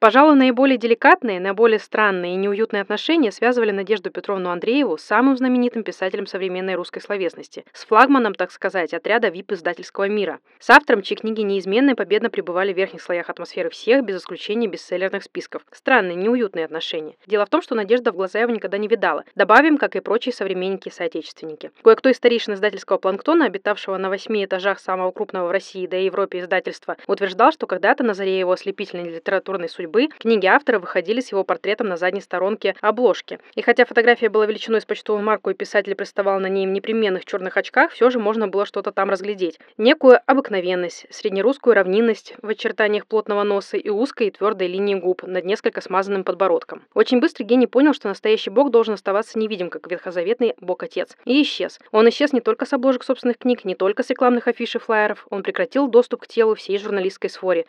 Пожалуй, наиболее деликатные, наиболее странные и неуютные отношения связывали Надежду Петровну Андрееву с самым знаменитым писателем современной русской словесности, с флагманом, так сказать, отряда ВИП-издательского мира, с автором, чьи книги неизменно и победно пребывали в верхних слоях атмосферы всех, без исключения бестселлерных списков. Странные, неуютные отношения. Дело в том, что Надежда в глаза его никогда не видала. Добавим, как и прочие современники и соотечественники. Кое-кто из старейшин издательского планктона, обитавшего на восьми этажах самого крупного в России, да и Европе издательства, утверждал, что когда-то на заре его ослепительной литературной судьбы судьбы, книги автора выходили с его портретом на задней сторонке обложки. И хотя фотография была величиной с почтовую марку и писатель приставал на ней в непременных черных очках, все же можно было что-то там разглядеть. Некую обыкновенность, среднерусскую равнинность в очертаниях плотного носа и узкой и твердой линии губ над несколько смазанным подбородком. Очень быстро гений понял, что настоящий бог должен оставаться невидим, как ветхозаветный бог-отец. И исчез. Он исчез не только с обложек собственных книг, не только с рекламных афиш и флайеров, он прекратил доступ к телу всей журналистской сфоре.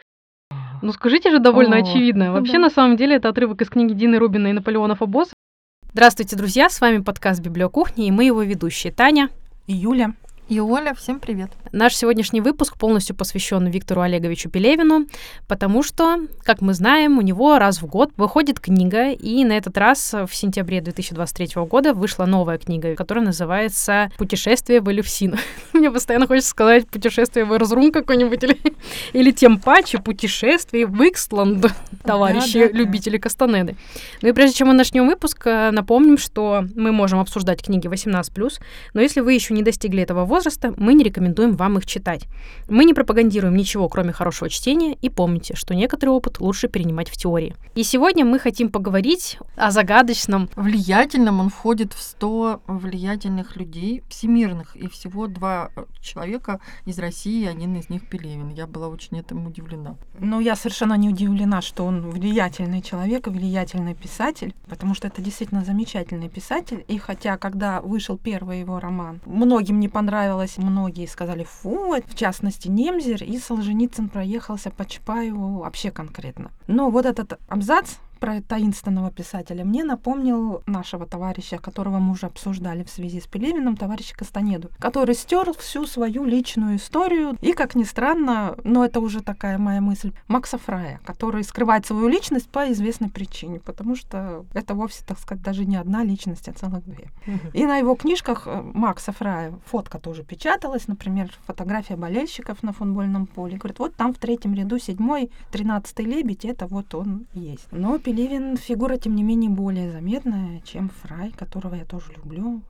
Ну скажите же довольно О, очевидно. Вообще, да. на самом деле, это отрывок из книги Дины Рубина и Наполеона Фабос. Здравствуйте, друзья! С вами подкаст «Библиокухня» и мы его ведущие Таня. И Юля. И Оля, всем привет. Наш сегодняшний выпуск полностью посвящен Виктору Олеговичу Пелевину, потому что, как мы знаем, у него раз в год выходит книга, и на этот раз в сентябре 2023 года вышла новая книга, которая называется «Путешествие в Элевсин». Мне постоянно хочется сказать «Путешествие в Эрзрум» какой-нибудь, или, или тем паче «Путешествие в Икстланд», товарищи Да-да-да. любители Кастанеды. Ну и прежде чем мы начнем выпуск, э, напомним, что мы можем обсуждать книги 18+, но если вы еще не достигли этого возраста, мы не рекомендуем вам их читать. Мы не пропагандируем ничего, кроме хорошего чтения, и помните, что некоторый опыт лучше перенимать в теории. И сегодня мы хотим поговорить о загадочном Влиятельным он входит в 100 влиятельных людей всемирных, и всего два э, человека из России, один из них Пелевин. Я была очень этому удивлена. Ну, я совершенно не удивлена, что он влиятельный человек и влиятельный писатель, потому что это действительно замечательный писатель. И хотя, когда вышел первый его роман, многим не понравилось, многие сказали «фу», в частности, Немзер, и Солженицын проехался по Чапаеву вообще конкретно. Но вот этот абзац про таинственного писателя мне напомнил нашего товарища, которого мы уже обсуждали в связи с Пелевиным, товарища Кастанеду, который стер всю свою личную историю и, как ни странно, но это уже такая моя мысль, Макса Фрая, который скрывает свою личность по известной причине, потому что это вовсе, так сказать, даже не одна личность, а целых две. И на его книжках э, Макса Фрая фотка тоже печаталась, например, фотография болельщиков на футбольном поле. Говорит, вот там в третьем ряду седьмой, тринадцатый лебедь, это вот он есть. Но Пелевин фигура, тем не менее, более заметная, чем Фрай, которого я тоже люблю.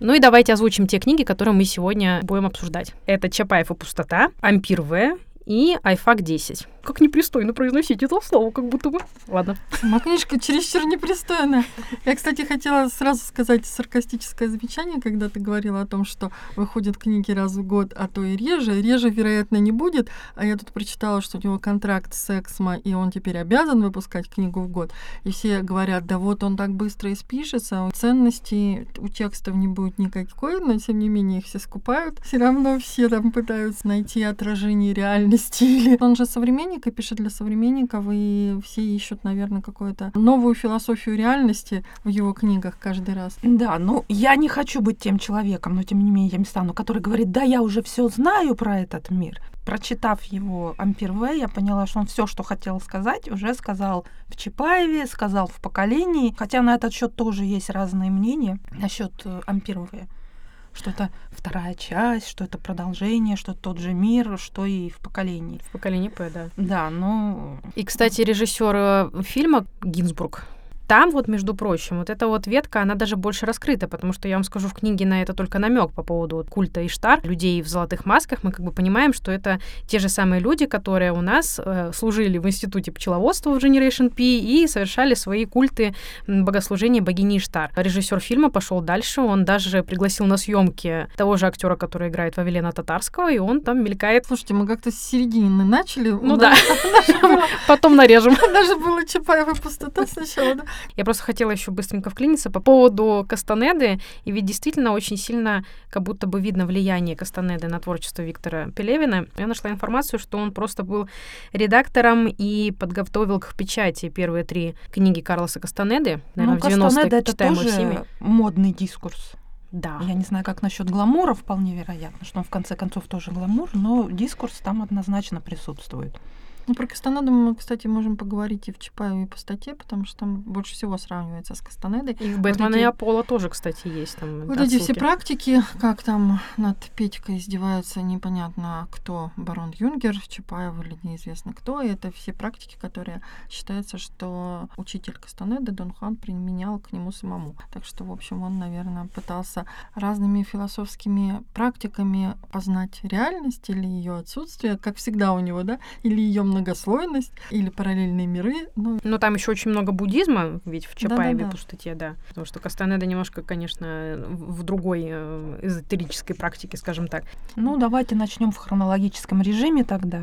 Ну и давайте озвучим те книги, которые мы сегодня будем обсуждать. Это «Чапаев и пустота», «Ампир В» и «Айфак 10». Как непристойно произносить это слово, как будто бы. Ладно. Сама книжка чересчур непристойная. Я, кстати, хотела сразу сказать саркастическое замечание, когда ты говорила о том, что выходят книги раз в год, а то и реже. Реже, вероятно, не будет. А я тут прочитала, что у него контракт с Эксмо, и он теперь обязан выпускать книгу в год. И все говорят, да вот он так быстро испишется, ценности у текстов не будет никакой, но тем не менее их все скупают. Все равно все там пытаются найти отражение реальности. Или он же современник и пишет для современников, и все ищут, наверное, какую-то новую философию реальности в его книгах каждый раз. Да, ну я не хочу быть тем человеком, но тем не менее я не стану, который говорит, да, я уже все знаю про этот мир. Прочитав его Ампир В, я поняла, что он все, что хотел сказать, уже сказал в Чапаеве, сказал в поколении. Хотя на этот счет тоже есть разные мнения насчет э, Ампир В. Что это вторая часть, что это продолжение, что тот же мир, что и в поколении. В поколении П, да. Да, ну И, кстати, режиссер э, фильма Гинзбург. Там вот, между прочим, вот эта вот ветка, она даже больше раскрыта, потому что я вам скажу, в книге на это только намек по поводу вот культа Иштар, людей в золотых масках. Мы как бы понимаем, что это те же самые люди, которые у нас э, служили в институте пчеловодства в Generation P и совершали свои культы богослужения богини Иштар. Режиссер фильма пошел дальше, он даже пригласил на съемки того же актера, который играет Вавилена Татарского, и он там мелькает. Слушайте, мы как-то с середины начали. Ну да, потом нарежем. Даже было Чапаева пустота сначала, да? Я просто хотела еще быстренько вклиниться по поводу Кастанеды, и ведь действительно очень сильно как будто бы видно влияние Кастанеды на творчество Виктора Пелевина. Я нашла информацию, что он просто был редактором и подготовил к печати первые три книги Карлоса Кастанеды, наверное, ну, в 90-е, Кастанеда это читаемые тоже всеми. модный дискурс. Да. Я не знаю, как насчет гламура, вполне вероятно, что он в конце концов тоже гламур, но дискурс там однозначно присутствует. Ну, про Кастанеду мы, кстати, можем поговорить и в Чапаеве, и по статье, потому что там больше всего сравнивается с Кастанедой. И в Бэтмена вот эти... и Аполло тоже, кстати, есть там Вот отсылки. эти все практики, как там над Петькой издеваются, непонятно кто, барон Юнгер, Чапаев или неизвестно кто, и это все практики, которые считается, что учитель Кастанеды Дон Хуан применял к нему самому. Так что, в общем, он, наверное, пытался разными философскими практиками познать реальность или ее отсутствие, как всегда у него, да, или ее многослойность, или параллельные миры. Ну, Но там еще очень много буддизма, ведь в Чапаеве да, да, да. пустоте, да. Потому что Кастанеда немножко, конечно, в другой э, эзотерической практике, скажем так. Ну, давайте начнем в хронологическом режиме тогда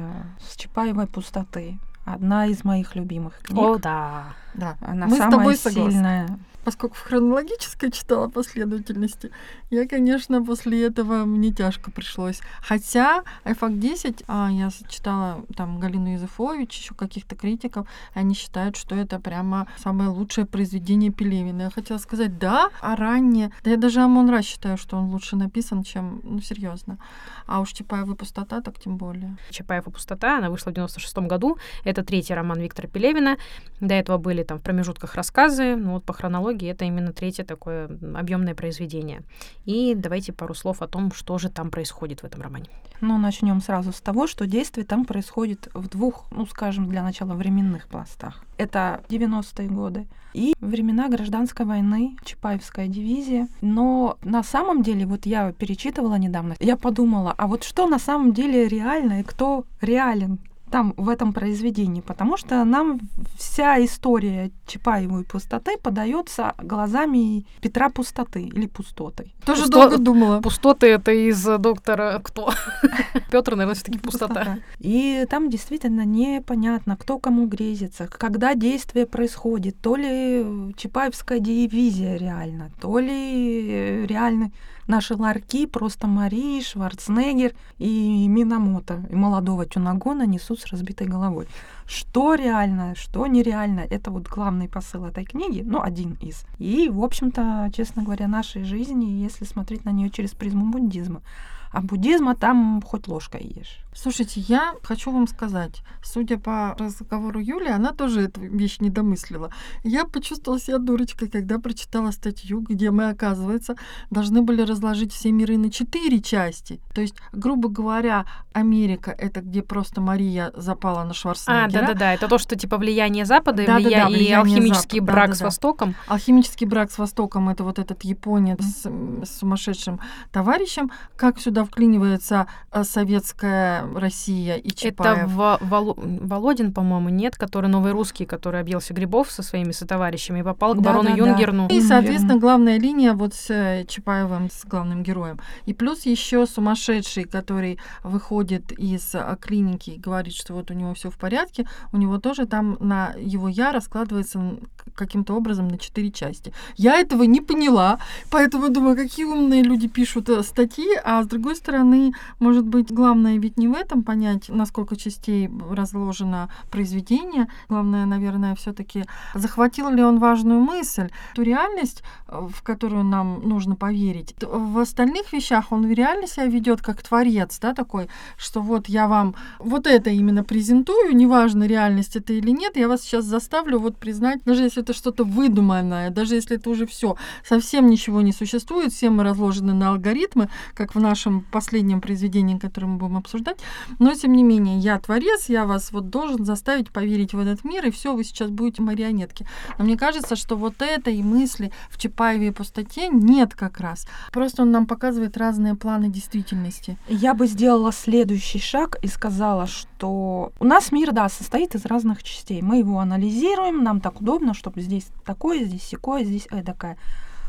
с Чапаевой пустоты. Одна из моих любимых книг. О, да. Да. Она Мы самая сильная поскольку в хронологической читала последовательности, я, конечно, после этого мне тяжко пришлось. Хотя iFact 10, а, я читала там Галину Юзефович, еще каких-то критиков, они считают, что это прямо самое лучшее произведение Пелевина. Я хотела сказать, да, а раннее, да я даже Амон считаю, что он лучше написан, чем, ну, серьезно. А уж Чапаева пустота, так тем более. Чапаева пустота, она вышла в 96 году. Это третий роман Виктора Пелевина. До этого были там в промежутках рассказы, ну вот по хронологии психологии это именно третье такое объемное произведение. И давайте пару слов о том, что же там происходит в этом романе. Ну, начнем сразу с того, что действие там происходит в двух, ну, скажем, для начала временных пластах. Это 90-е годы и времена гражданской войны, Чапаевская дивизия. Но на самом деле, вот я перечитывала недавно, я подумала, а вот что на самом деле реально и кто реален там в этом произведении, потому что нам вся история Чапаевой пустоты подается глазами Петра Пустоты или Пустоты. Тоже Пусто... долго думала. Пустоты это из доктора кто? Петр, наверное, все-таки пустота. И там действительно непонятно, кто кому грезится, когда действие происходит. То ли Чапаевская дивизия реально, то ли реально наши ларьки просто Марии, Шварценеггер и Минамото, и молодого Тюнагона несут с разбитой головой. Что реально, что нереально, это вот главный посыл этой книги, ну, один из. И, в общем-то, честно говоря, нашей жизни, если смотреть на нее через призму буддизма, а буддизма там хоть ложкой ешь. Слушайте, я хочу вам сказать, судя по разговору Юли, она тоже эту вещь не домыслила. Я почувствовала себя дурочкой, когда прочитала статью, где мы, оказывается, должны были разложить все миры на четыре части. То есть, грубо говоря, Америка — это где просто Мария запала на Шварценеггера. А, да-да-да, это то, что типа влияние Запада да, влия... да, да, влияние и алхимический Запад. брак да, да, с Востоком. Алхимический брак с Востоком — это вот этот японец mm-hmm. с сумасшедшим товарищем. Как сюда вклинивается э, советская Россия и Чапаев. Это в, Вол, Володин, по-моему, нет, который новый русский, который объелся грибов со своими сотоварищами и попал к да, барону да, Юнгерну. Да. И, соответственно, главная линия вот с э, Чапаевым, с главным героем. И плюс еще сумасшедший, который выходит из э, клиники и говорит, что вот у него все в порядке, у него тоже там на его я раскладывается каким-то образом на четыре части. Я этого не поняла, поэтому думаю, какие умные люди пишут э, статьи, а с другой стороны, может быть, главное ведь не в этом понять, насколько частей разложено произведение. Главное, наверное, все-таки захватил ли он важную мысль, ту реальность, э, в которую нам нужно поверить. В остальных вещах он реально себя ведет как творец, да, такой, что вот я вам вот это именно презентую, неважно, реальность это или нет, я вас сейчас заставлю вот признать, даже если это что-то выдуманное, даже если это уже все, совсем ничего не существует, все мы разложены на алгоритмы, как в нашем последнем произведении, которое мы будем обсуждать, но, тем не менее, я творец, я вас вот должен заставить поверить в этот мир, и все, вы сейчас будете марионетки. Но мне кажется, что вот это и мысли в Чапаеве и пустоте нет как раз. Просто он нам показывает разные планы действительности. Я бы сделала следующий шаг и сказала, что у нас мир, да, состоит из разных частей. Мы его анализируем, нам так удобно, чтобы здесь такое, здесь секое, здесь эдакое.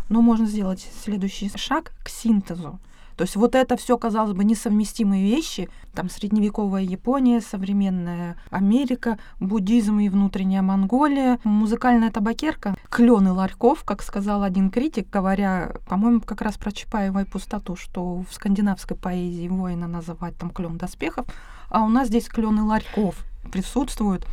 Но можно сделать следующий шаг к синтезу. То есть вот это все, казалось бы, несовместимые вещи. Там средневековая Япония, современная Америка, буддизм и внутренняя Монголия, музыкальная табакерка, клен и ларьков, как сказал один критик, говоря, по-моему, как раз про Чапаева и пустоту, что в скандинавской поэзии воина называть там клен доспехов, а у нас здесь клен и ларьков присутствуют.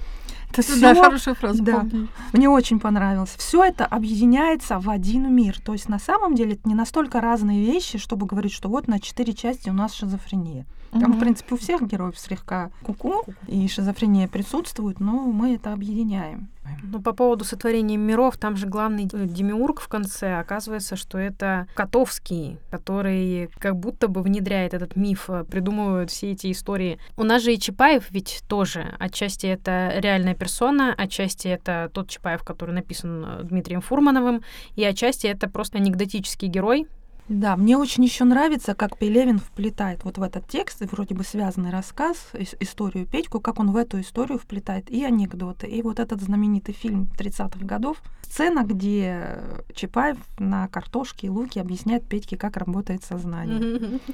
Это всё, да, хорошая фраза. Да, помню. мне очень понравилось. Все это объединяется в один мир. То есть на самом деле это не настолько разные вещи, чтобы говорить, что вот на четыре части у нас шизофрения. Там, Мгм. в принципе, у всех героев слегка куку, и шизофрения присутствует, но мы это объединяем. Ну, по поводу сотворения миров, там же главный демиург в конце, оказывается, что это Котовский, который как будто бы внедряет этот миф, э, придумывают все эти истории. У нас же и Чапаев ведь тоже. Отчасти это реальная персона, отчасти это тот Чапаев, который написан э, Дмитрием Фурмановым, и отчасти это просто анекдотический герой, Да, мне очень еще нравится, как Пелевин вплетает вот в этот текст, вроде бы связанный рассказ, ис- историю Петьку, как он в эту историю вплетает и анекдоты, и вот этот знаменитый фильм 30-х годов, сцена, где Чапаев на картошке и луке объясняет Петьке, как работает сознание.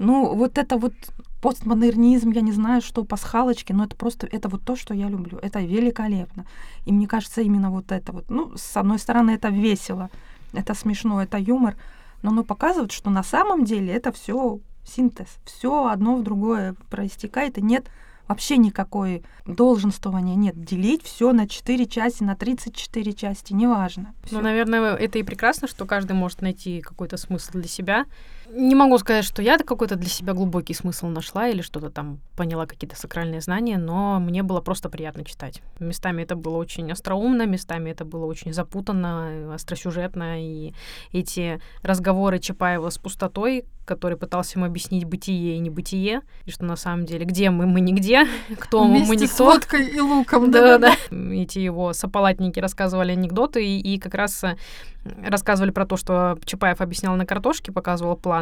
Ну, вот это вот постмодернизм, я не знаю, что пасхалочки, но это просто, это вот то, что я люблю. Это великолепно. И мне кажется, именно вот это вот, ну, с одной стороны, это весело, это смешно, это юмор, но оно показывает, что на самом деле это все синтез, все одно в другое проистекает, и нет вообще никакой долженствования, нет. Делить все на 4 части, на 34 части, неважно. Ну, наверное, это и прекрасно, что каждый может найти какой-то смысл для себя. Не могу сказать, что я какой-то для себя глубокий смысл нашла или что-то там поняла, какие-то сакральные знания, но мне было просто приятно читать. Местами это было очень остроумно, местами это было очень запутанно, э, остросюжетно, и эти разговоры Чапаева с пустотой, который пытался ему объяснить бытие и небытие, и что на самом деле где мы, мы нигде, кто мы, мы Вместе с никто. водкой и луком. Да-да-да. Эти его сополатники рассказывали анекдоты и, и как раз рассказывали про то, что Чапаев объяснял на картошке, показывал план.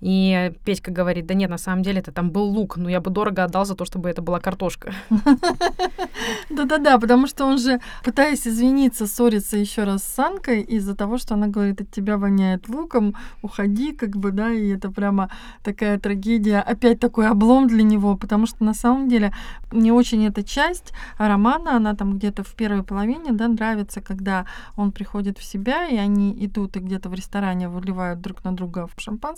И Петька говорит, да нет, на самом деле это там был лук, но я бы дорого отдал за то, чтобы это была картошка. Да-да-да, потому что он же, пытаясь извиниться, ссорится еще раз с Санкой из-за того, что она говорит, от тебя воняет луком, уходи, как бы, да, и это прямо такая трагедия, опять такой облом для него, потому что на самом деле мне очень эта часть романа, она там где-то в первой половине, да, нравится, когда он приходит в себя, и они идут и где-то в ресторане выливают друг на друга в шампанское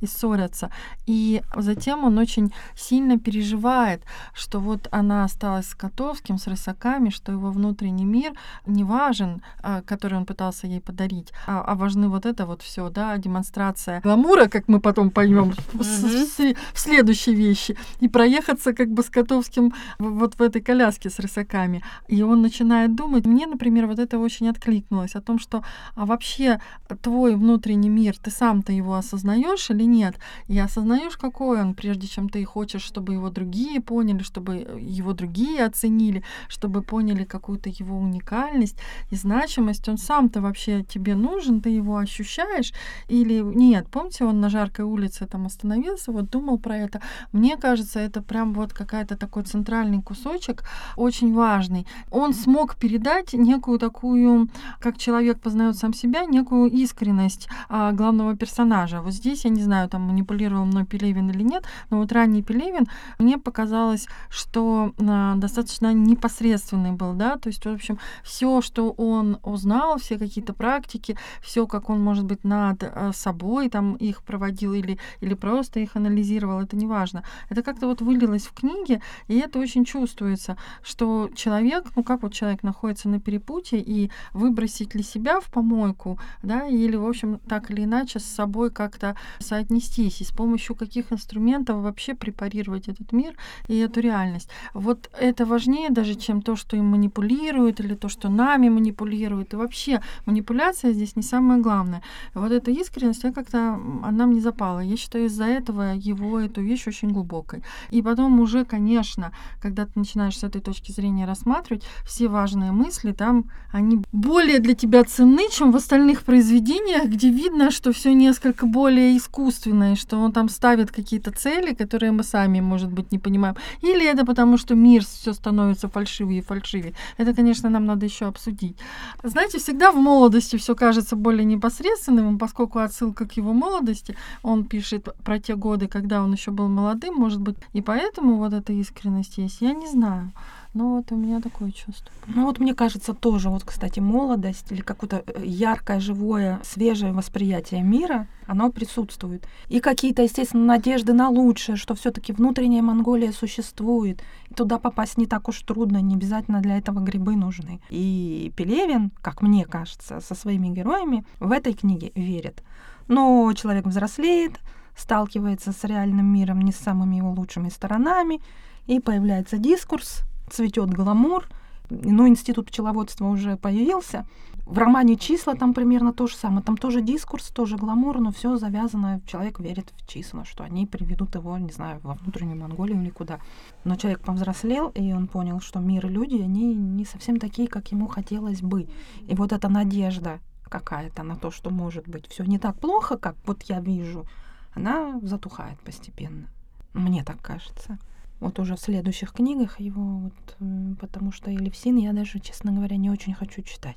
и ссорятся. И затем он очень сильно переживает, что вот она осталась с Котовским, с Рысаками, что его внутренний мир не важен, а, который он пытался ей подарить, а, а важны вот это вот все, да, демонстрация гламура, как мы потом поймем Мгм. в сле- в следующей вещи, и проехаться как бы с Котовским вот в этой коляске с Рысаками. И он начинает думать, мне, например, вот это очень откликнулось, о том, что а вообще твой внутренний мир, ты сам-то его осознаешь или нет? И осознаешь, какой он, прежде чем ты хочешь, чтобы его другие поняли, чтобы его другие оценили, чтобы поняли какую-то его уникальность и значимость. Он сам-то вообще тебе нужен, ты его ощущаешь или нет? Помните, он на жаркой улице там остановился, вот думал про это. Мне кажется, это прям вот какая-то такой центральный кусочек, очень важный. Он смог передать некую такую, как человек познает сам себя, некую искренность а, главного персонажа. Вот здесь, я не знаю, там манипулировал мной Пелевин или нет, но вот ранний Пелевин, мне показалось, что а, достаточно непосредственный был, да, то есть, в общем, все, что он узнал, все какие-то практики, все, как он, может быть, над а, собой там их проводил или, или просто их анализировал, это не важно. Это как-то вот вылилось в книге, и это очень чувствуется, что человек, ну как вот человек находится на перепутье, и выбросить ли себя в помойку, да, или, в общем, так или иначе с собой как-то соотнестись, и с помощью каких инструментов вообще препарировать этот мир и эту реальность. Вот это важнее даже, чем то, что им манипулируют, или то, что нами манипулируют. И вообще манипуляция здесь не самое главное. Вот эта искренность, я как-то, она мне запала. Я считаю, из-за этого его эту вещь очень глубокой. И потом уже, конечно, когда ты начинаешь с этой точки зрения рассматривать, все важные мысли там, они более для тебя ценны, чем в остальных произведениях, где видно, что все несколько более искусственное, что он там ставит какие-то цели, которые мы сами, может быть, не понимаем. Или это потому, что мир все становится фальшивее и фальшивее. Это, конечно, нам надо еще обсудить. Знаете, всегда в молодости все кажется более непосредственным, поскольку отсылка к его молодости, он пишет про те годы, когда он еще был молодым, может быть, и поэтому вот эта искренность есть. Я не знаю. Но вот у меня такое чувство. Ну вот мне кажется тоже, вот, кстати, молодость или какое-то э, яркое, живое, свежее восприятие мира, оно присутствует. И какие-то, естественно, надежды на лучшее, что все таки внутренняя Монголия существует, и туда попасть не так уж трудно, не обязательно для этого грибы нужны. И Пелевин, как мне кажется, со своими героями в этой книге верит. Но человек взрослеет, сталкивается с реальным миром не с самыми его лучшими сторонами, и появляется дискурс, цветет гламур, ну, институт пчеловодства уже появился. В романе «Числа» там примерно то же самое. Там тоже дискурс, тоже гламур, но все завязано. Человек верит в числа, что они приведут его, не знаю, во внутреннюю Монголию или куда. Но человек повзрослел, и он понял, что мир и люди, они не совсем такие, как ему хотелось бы. И вот эта надежда какая-то на то, что может быть все не так плохо, как вот я вижу, она затухает постепенно. Мне так кажется. Вот уже в следующих книгах его, вот, э, потому что Елевсин я даже, честно говоря, не очень хочу читать.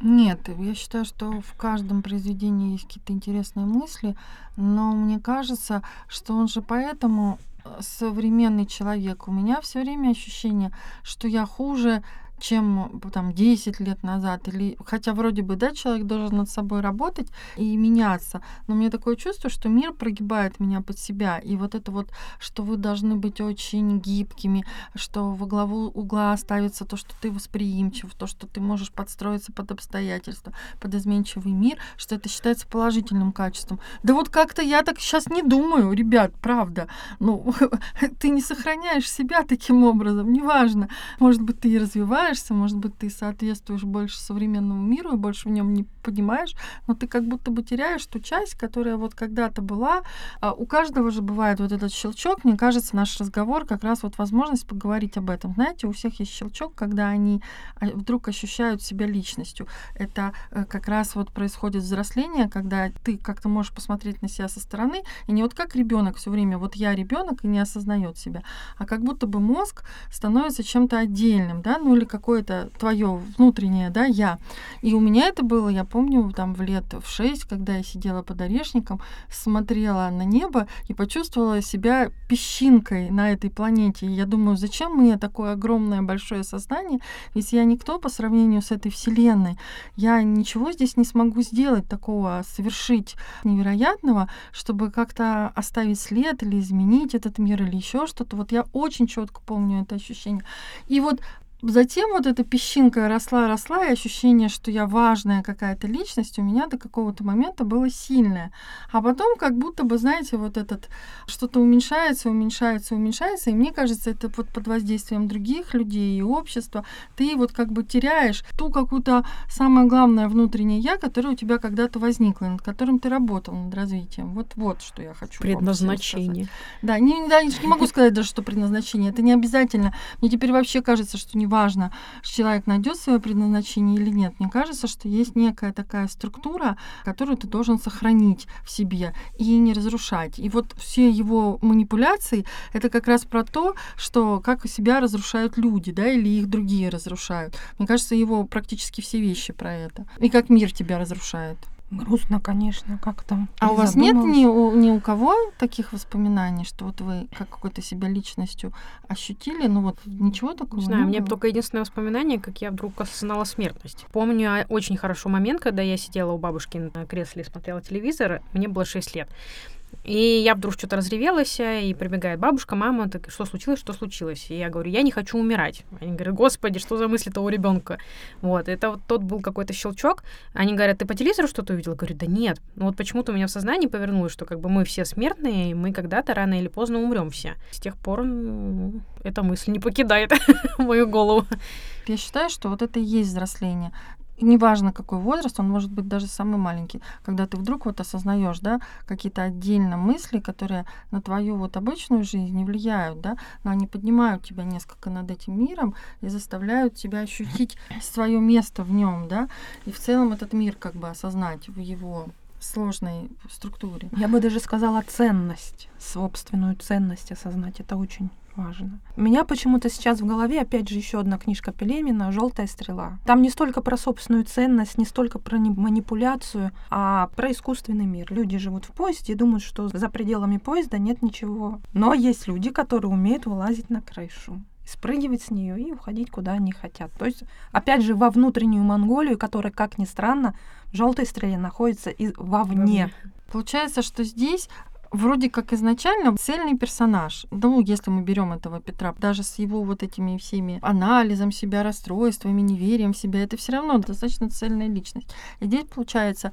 Нет, я считаю, что в каждом произведении есть какие-то интересные мысли, но мне кажется, что он же поэтому э, современный человек. У меня все время ощущение, что я хуже чем там 10 лет назад. Или, хотя вроде бы, да, человек должен над собой работать и меняться. Но мне такое чувство, что мир прогибает меня под себя. И вот это вот, что вы должны быть очень гибкими, что во главу угла ставится то, что ты восприимчив, то, что ты можешь подстроиться под обстоятельства, под изменчивый мир, что это считается положительным качеством. Да вот как-то я так сейчас не думаю, ребят, правда. Ну, ты не сохраняешь себя таким образом, неважно. Может быть, ты и развиваешь развиваешься, может быть, ты соответствуешь больше современному миру и больше в нем не понимаешь, но ты как будто бы теряешь ту часть, которая вот когда-то была. А у каждого же бывает вот этот щелчок. Мне кажется, наш разговор как раз вот возможность поговорить об этом. Знаете, у всех есть щелчок, когда они а, вдруг ощущают себя личностью. Это э, как раз вот происходит взросление, когда ты как-то можешь посмотреть на себя со стороны, и не вот как ребенок все время, вот я ребенок и не осознает себя, а как будто бы мозг становится чем-то отдельным, да, ну или какое-то твое внутреннее, да, я. И у меня это было, я помню, там в лет в шесть, когда я сидела под орешником, смотрела на небо и почувствовала себя песчинкой на этой планете. И я думаю, зачем мне такое огромное большое сознание, если я никто по сравнению с этой вселенной. Я ничего здесь не смогу сделать такого, совершить невероятного, чтобы как-то оставить след или изменить этот мир или еще что-то. Вот я очень четко помню это ощущение. И вот Затем вот эта песчинка росла, росла, и ощущение, что я важная какая-то личность, у меня до какого-то момента было сильное. А потом как будто бы, знаете, вот этот что-то уменьшается, уменьшается, уменьшается, и мне кажется, это вот под воздействием других людей и общества, ты вот как бы теряешь ту какую-то самое главное внутреннее я, которое у тебя когда-то возникло, над которым ты работал, над развитием. Вот вот что я хочу. Предназначение. Да, не, да, не могу сказать даже, что предназначение. Это не обязательно. Мне теперь вообще кажется, что не важно, человек найдет свое предназначение или нет. Мне кажется, что есть некая такая структура, которую ты должен сохранить в себе и не разрушать. И вот все его манипуляции — это как раз про то, что как себя разрушают люди, да, или их другие разрушают. Мне кажется, его практически все вещи про это. И как мир тебя разрушает. Грустно, конечно, как там. А у вас нет ни у, ни у кого таких воспоминаний, что вот вы как какой-то себя личностью ощутили? Ну вот ничего такого не знаю, у меня только единственное воспоминание, как я вдруг осознала смертность. Помню а, очень хорошо момент, когда я сидела у бабушки на кресле и смотрела телевизор, мне было 6 лет. И я вдруг что-то разревелась, и прибегает бабушка, мама, так что случилось, что случилось? И я говорю, я не хочу умирать. Они говорят, господи, что за мысли того ребенка? Вот, это вот тот был какой-то щелчок. Они говорят, ты по телевизору что-то увидела? Говорю, да нет. Ну вот почему-то у меня в сознании повернулось, что как бы мы все смертные, и мы когда-то рано или поздно умрем все. С тех пор ну, эта мысль не покидает мою голову. Я считаю, что вот это и есть взросление неважно какой возраст, он может быть даже самый маленький, когда ты вдруг вот осознаешь, да, какие-то отдельно мысли, которые на твою вот обычную жизнь не влияют, да, но они поднимают тебя несколько над этим миром и заставляют тебя ощутить свое место в нем, да, и в целом этот мир как бы осознать в его сложной структуре. Я бы даже сказала ценность, собственную ценность осознать. Это очень важно. У меня почему-то сейчас в голове, опять же, еще одна книжка Пелемина «Желтая стрела». Там не столько про собственную ценность, не столько про манипуляцию, а про искусственный мир. Люди живут в поезде и думают, что за пределами поезда нет ничего. Но есть люди, которые умеют вылазить на крышу спрыгивать с нее и уходить куда они хотят. То есть, опять же, во внутреннюю Монголию, которая, как ни странно, в желтой стреле находится и вовне. Получается, что здесь вроде как изначально цельный персонаж. Ну, если мы берем этого Петра, даже с его вот этими всеми анализом себя, расстройствами, неверием в себя, это все равно достаточно цельная личность. И здесь получается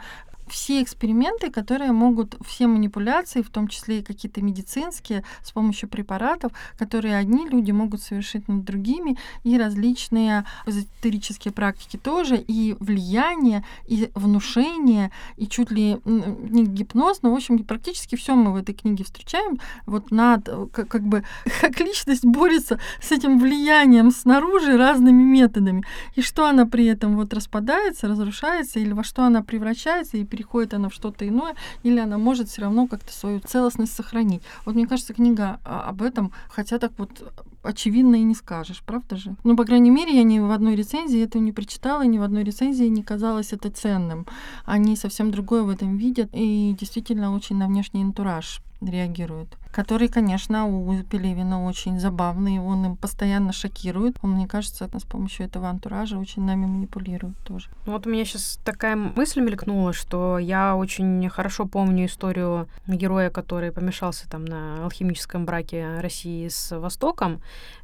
все эксперименты, которые могут, все манипуляции, в том числе и какие-то медицинские, с помощью препаратов, которые одни люди могут совершить над другими, и различные эзотерические практики тоже, и влияние, и внушение, и чуть ли не гипноз, но, в общем, практически все мы в этой книге встречаем. Вот над, как, как бы, как личность борется с этим влиянием снаружи разными методами. И что она при этом вот распадается, разрушается, или во что она превращается, и переходит она в что-то иное, или она может все равно как-то свою целостность сохранить. Вот мне кажется, книга а, об этом, хотя так вот очевидно и не скажешь, правда же? Ну, по крайней мере, я ни в одной рецензии этого не прочитала, ни в одной рецензии не казалось это ценным. Они совсем другое в этом видят и действительно очень на внешний антураж реагируют. Который, конечно, у Пелевина очень забавный, он им постоянно шокирует. Он, мне кажется, с помощью этого антуража очень нами манипулирует тоже. Ну, вот у меня сейчас такая мысль мелькнула, что я очень хорошо помню историю героя, который помешался там на алхимическом браке России с Востоком.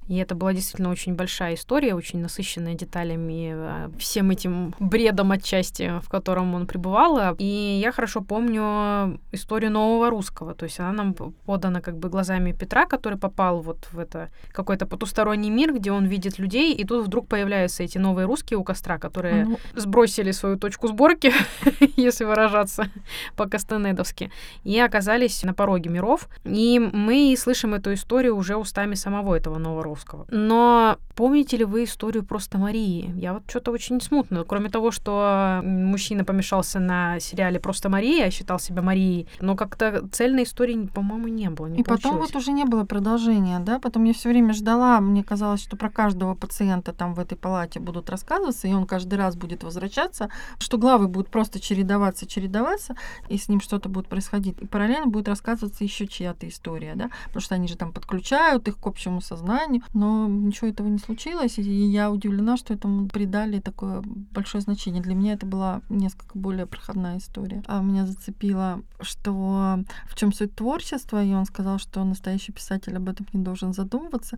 И это была действительно очень большая история, очень насыщенная деталями, э, всем этим бредом отчасти, в котором он пребывал. И я хорошо помню историю нового русского. То есть она нам подана как бы глазами Петра, который попал вот в это какой-то потусторонний мир, где он видит людей, и тут вдруг появляются эти новые русские у костра, которые ну... сбросили свою точку сборки, если выражаться по-кастанедовски, и оказались на пороге миров. И мы слышим эту историю уже устами самого этого нового русского. Но помните ли вы историю просто Марии? Я вот что-то очень смутно. Кроме того, что мужчина помешался на сериале «Просто Мария», считал себя Марией, но как-то цельной истории, по-моему, не было. Не и потом вот уже не было продолжения, да? Потом я все время ждала, мне казалось, что про каждого пациента там в этой палате будут рассказываться, и он каждый раз будет возвращаться, что главы будут просто чередоваться, чередоваться, и с ним что-то будет происходить. И параллельно будет рассказываться еще чья-то история, да? Потому что они же там подключают их к общему сознанию, но ничего этого не случилось, и я удивлена, что этому придали такое большое значение. Для меня это была несколько более проходная история. А меня зацепило, что в чем суть творчества, и он сказал, что настоящий писатель об этом не должен задумываться.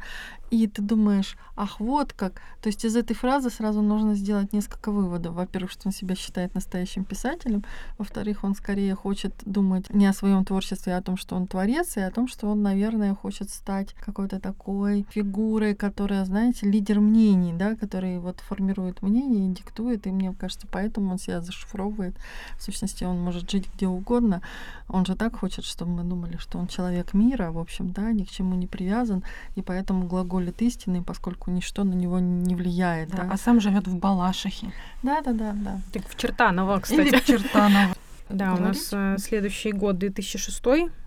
И ты думаешь, ах, вот как. То есть из этой фразы сразу нужно сделать несколько выводов. Во-первых, что он себя считает настоящим писателем. Во-вторых, он скорее хочет думать не о своем творчестве, а о том, что он творец, и о том, что он, наверное, хочет стать какой-то такой фигурой, которая, знаете, лидер мнений, да, который вот формирует мнение и диктует. И мне кажется, поэтому он себя зашифровывает. В сущности, он может жить где угодно. Он же так хочет, чтобы мы думали, что он человек мира, в общем, да, ни к чему не привязан, и поэтому глаголит истины, поскольку ничто на него не влияет. Да, да. А сам живет в Балашихе. Да, да, да, да. Так в Чертаново, кстати. Или в Чертаново. Да, у нас э, следующий год 2006,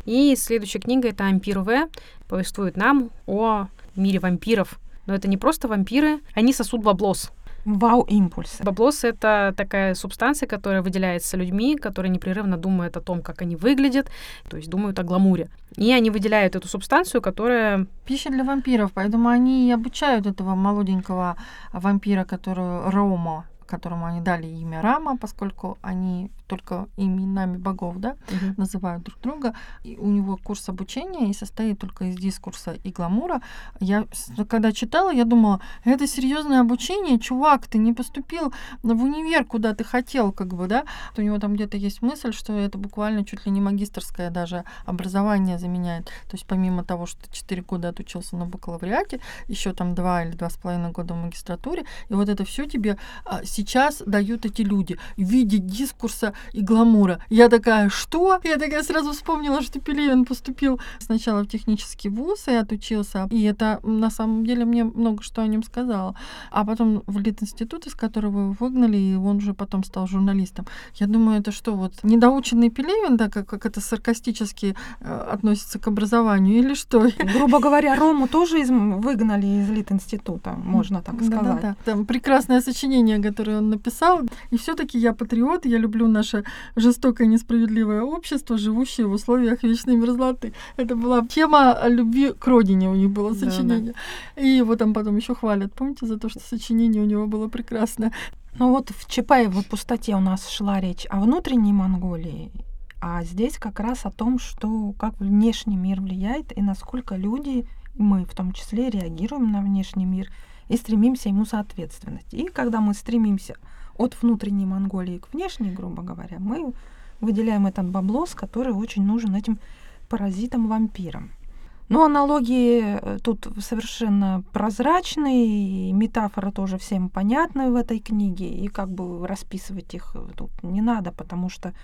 и следующая книга это «Ампир В», повествует нам о мире вампиров. Но это не просто вампиры, они сосут баблос. Вау-импульсы. Баблос — это такая субстанция, которая выделяется людьми, которые непрерывно думают о том, как они выглядят, то есть думают о гламуре. И они выделяют эту субстанцию, которая... Пища для вампиров, поэтому они и обучают этого молоденького вампира, который Рома, которому они дали имя Рама, поскольку они только именами богов, да, угу. называют друг друга. И у него курс обучения и состоит только из дискурса и гламура. Я когда читала, я думала, это серьезное обучение, чувак, ты не поступил в универ, куда ты хотел, как бы, да. У него там где-то есть мысль, что это буквально чуть ли не магистрское даже образование заменяет. То есть помимо того, что ты 4 года отучился на бакалавриате, еще там 2 или 2,5 года в магистратуре, и вот это все тебе а, сейчас дают эти люди в виде дискурса и гламура. Я такая, что? Я такая сразу вспомнила, что Пелевин поступил сначала в технический вуз и отучился. И это на самом деле мне много что о нем сказала. А потом в Литинститут, из которого его выгнали, и он уже потом стал журналистом. Я думаю, это что, вот недоученный Пелевин, да, как, как это саркастически э, относится к образованию, или что? Грубо говоря, Рому тоже из, выгнали из Литинститута, можно так сказать. Да, да, да. Там прекрасное сочинение, которое он написал. И все-таки я патриот, я люблю наш наше жестокое несправедливое общество, живущее в условиях вечной мерзлоты. Это была тема любви к родине у них было сочинение. Да, да. И его там потом еще хвалят, помните, за то, что сочинение у него было прекрасное. Ну вот в Чапаевой пустоте у нас шла речь о внутренней Монголии, а здесь как раз о том, что как внешний мир влияет и насколько люди, мы в том числе, реагируем на внешний мир и стремимся ему соответствовать. И когда мы стремимся от внутренней Монголии к внешней, грубо говоря, мы выделяем этот баблос, который очень нужен этим паразитам-вампирам. Но аналогии э, тут совершенно прозрачные, и метафора тоже всем понятны в этой книге, и как бы расписывать их тут не надо, потому что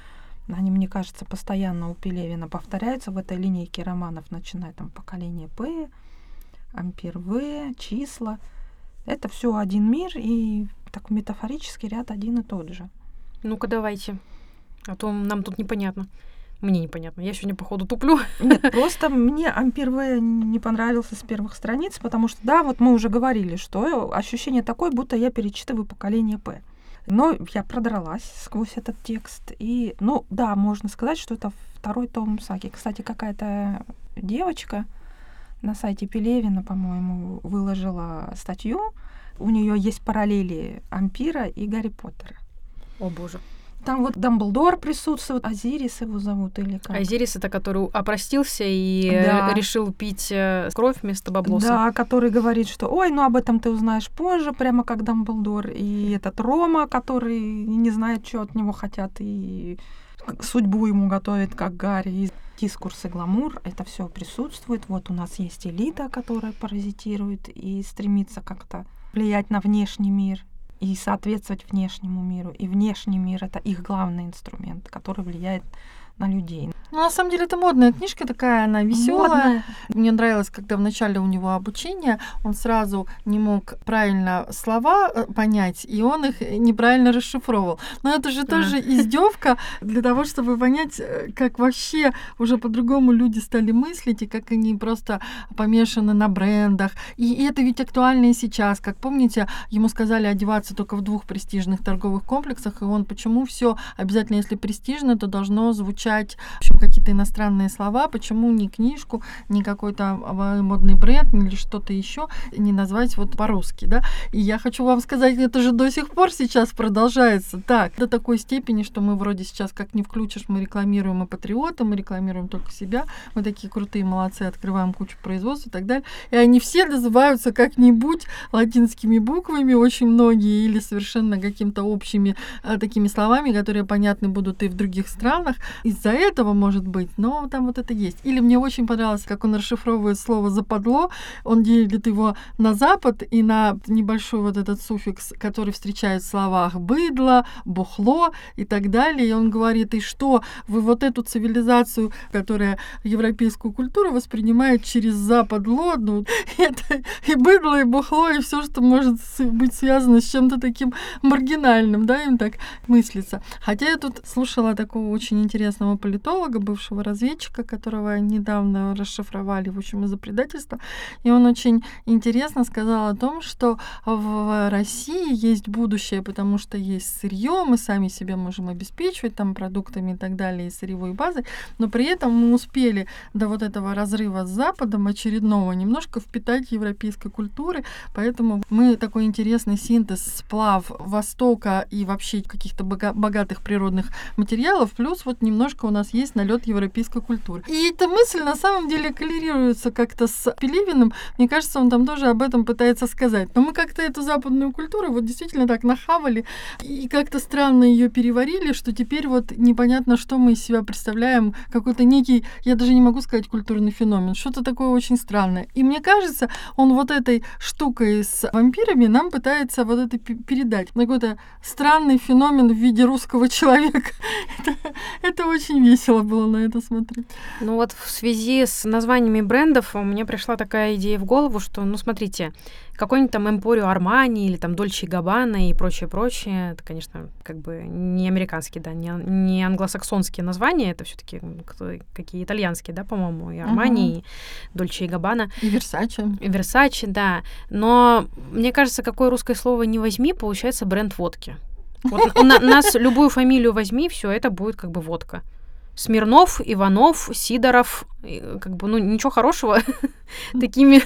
они, мне кажется, постоянно у Пелевина повторяются в этой линейке романов, начиная там поколение П, Ампер В, числа. Это все один мир, и так метафорический ряд один и тот же. Ну-ка, давайте. А то нам тут непонятно. Мне непонятно. Я сегодня, походу, туплю. Нет, просто мне Ампер В не понравился с первых страниц, потому что, да, вот мы уже говорили, что ощущение такое, будто я перечитываю поколение П. Но я продралась сквозь этот текст. И, ну, да, можно сказать, что это второй том Саки. Кстати, какая-то девочка на сайте Пелевина, по-моему, выложила статью. У нее есть параллели Ампира и Гарри Поттера. О боже. Там вот Дамблдор присутствует, Азирис его зовут или как? Азирис это который опростился и Да. решил пить э, кровь вместо баблоса. Да, который говорит, что ой, ну об этом ты узнаешь позже, прямо как Дамблдор. И этот Рома, который не знает, что от него хотят, и судьбу ему готовит, как Гарри. Дискурс и гламур, это все присутствует. Вот у нас есть элита, которая паразитирует и стремится как-то влиять на внешний мир и соответствовать внешнему миру. И внешний мир — это их главный инструмент, который влияет людей. Ну, на самом деле, это модная книжка такая, она веселая. Модная. Мне нравилось, когда в начале у него обучения он сразу не мог правильно слова э, понять, и он их неправильно расшифровывал. Но это же тоже издевка для того, чтобы понять, э, как вообще уже по-другому люди стали мыслить, и как они просто помешаны на брендах. И это ведь актуально и сейчас. Как помните, ему сказали одеваться только в двух престижных торговых комплексах, и он почему все обязательно, если престижно, то должно звучать общем, какие-то иностранные слова, почему не книжку, не какой-то модный бренд или что-то еще не назвать вот по-русски, да? И я хочу вам сказать, это же до сих пор сейчас продолжается так, до такой степени, что мы вроде сейчас как не включишь, мы рекламируем и патриота, мы рекламируем только себя, мы такие крутые молодцы, открываем кучу производств и так далее. И они все называются как-нибудь латинскими буквами, очень многие, или совершенно какими-то общими а, такими словами, которые понятны будут и в других странах. Из-за этого, может быть, но там вот это есть. Или мне очень понравилось, как он расшифровывает слово «западло», он делит его на запад и на небольшой вот этот суффикс, который встречает в словах «быдло», «бухло» и так далее. И он говорит, и что вы вот эту цивилизацию, которая европейскую культуру воспринимает через западло, ну, это и быдло, и бухло, и все, что может быть связано с чем-то таким маргинальным, да, им так мыслится. Хотя я тут слушала такого очень интересного политолога, бывшего разведчика, которого недавно расшифровали, в общем, из-за предательства, и он очень интересно сказал о том, что в России есть будущее, потому что есть сырье, мы сами себя можем обеспечивать там продуктами и так далее, и сырьевой базой, но при этом мы успели до вот этого разрыва с Западом очередного немножко впитать европейской культуры, поэтому мы такой интересный синтез, сплав Востока и вообще каких-то бога- богатых природных материалов, плюс вот немножко у нас есть налет европейской культуры. И эта мысль на самом деле коррелируется как-то с Пелевиным. Мне кажется, он там тоже об этом пытается сказать. Но мы как-то эту западную культуру вот действительно так нахавали и как-то странно ее переварили, что теперь вот непонятно, что мы из себя представляем, какой-то некий, я даже не могу сказать культурный феномен, что-то такое очень странное. И мне кажется, он вот этой штукой с вампирами нам пытается вот это пе- передать. Какой-то странный феномен в виде русского человека. Это, это очень весело было на это смотреть. Ну вот в связи с названиями брендов у меня пришла такая идея в голову, что, ну смотрите, какой-нибудь там Эмпорио Армани или там Дольче Габбана и прочее-прочее, это, конечно, как бы не американские, да, не, не англосаксонские названия, это все таки какие итальянские, да, по-моему, и Армани, и Дольче и Габбана. И Версаче. И Версачи, да. Но мне кажется, какое русское слово не возьми, получается бренд водки. Вот у на- нас любую фамилию возьми, все это будет как бы водка. Смирнов, Иванов, Сидоров, как бы, ну, ничего хорошего такими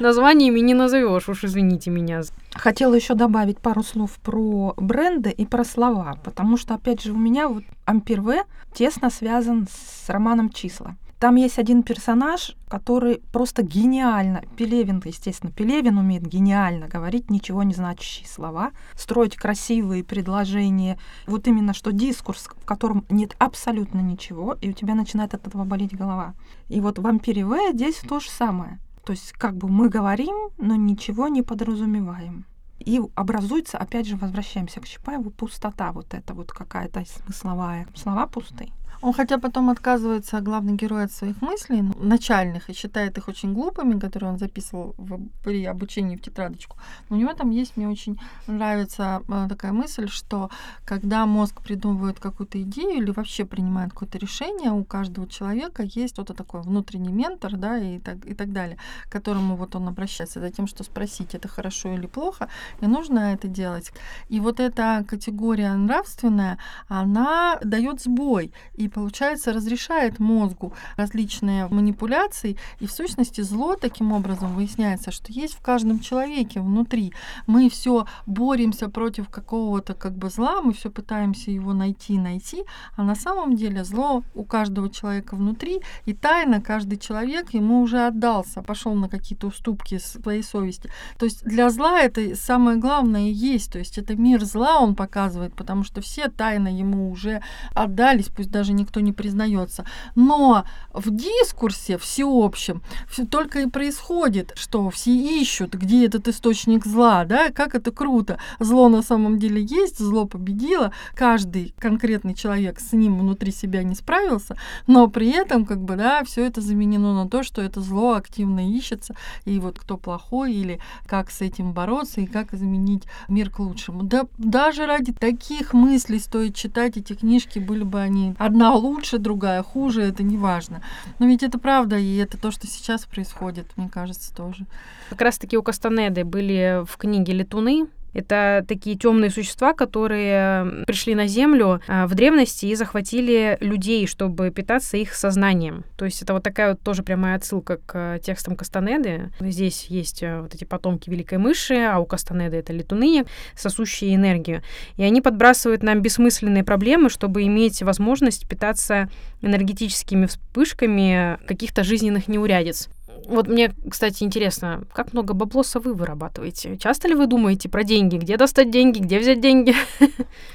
названиями не назовешь, уж извините меня. Хотела еще добавить пару слов про бренды и про слова, потому что, опять же, у меня вот Ампер В тесно связан с романом «Числа». Там есть один персонаж, который просто гениально, Пелевин, естественно, Пелевин умеет гениально говорить ничего не значащие слова, строить красивые предложения. Вот именно что дискурс, в котором нет абсолютно ничего, и у тебя начинает от этого болеть голова. И вот в «Вампире В» здесь то же самое. То есть как бы мы говорим, но ничего не подразумеваем. И образуется, опять же, возвращаемся к Чапаеву, пустота вот эта вот какая-то смысловая. Слова пустые. Он хотя потом отказывается, главный герой, от своих мыслей ну, начальных и считает их очень глупыми, которые он записывал в, при обучении в тетрадочку. Но у него там есть, мне очень нравится э, такая мысль, что когда мозг придумывает какую-то идею или вообще принимает какое-то решение, у каждого человека есть что-то такое внутренний ментор, да, и так, и так далее, к которому вот он обращается за тем, что спросить, это хорошо или плохо, и нужно это делать. И вот эта категория нравственная, она дает сбой. И получается, разрешает мозгу различные манипуляции, и в сущности зло таким образом выясняется, что есть в каждом человеке внутри. Мы все боремся против какого-то как бы зла, мы все пытаемся его найти, найти, а на самом деле зло у каждого человека внутри, и тайно каждый человек ему уже отдался, пошел на какие-то уступки своей совести. То есть для зла это самое главное и есть, то есть это мир зла он показывает, потому что все тайно ему уже отдались, пусть даже не никто не признается. Но в дискурсе всеобщем все только и происходит, что все ищут, где этот источник зла, да, как это круто. Зло на самом деле есть, зло победило, каждый конкретный человек с ним внутри себя не справился, но при этом, как бы, да, все это заменено на то, что это зло активно ищется, и вот кто плохой, или как с этим бороться, и как изменить мир к лучшему. Да, даже ради таких мыслей стоит читать эти книжки, были бы они одна лучше, другая хуже, это не важно. Но ведь это правда, и это то, что сейчас происходит, мне кажется, тоже. Как раз-таки у Кастанеды были в книге «Летуны», это такие темные существа, которые пришли на Землю а, в древности и захватили людей, чтобы питаться их сознанием. То есть это вот такая вот тоже прямая отсылка к текстам Кастанеды. Здесь есть э, вот эти потомки Великой Мыши, а у Кастанеды это летуны, сосущие энергию. И они подбрасывают нам бессмысленные проблемы, чтобы иметь возможность питаться энергетическими вспышками каких-то жизненных неурядиц. Вот мне, кстати, интересно, как много баблоса вы вырабатываете? Часто ли вы думаете про деньги? Где достать деньги? Где взять деньги?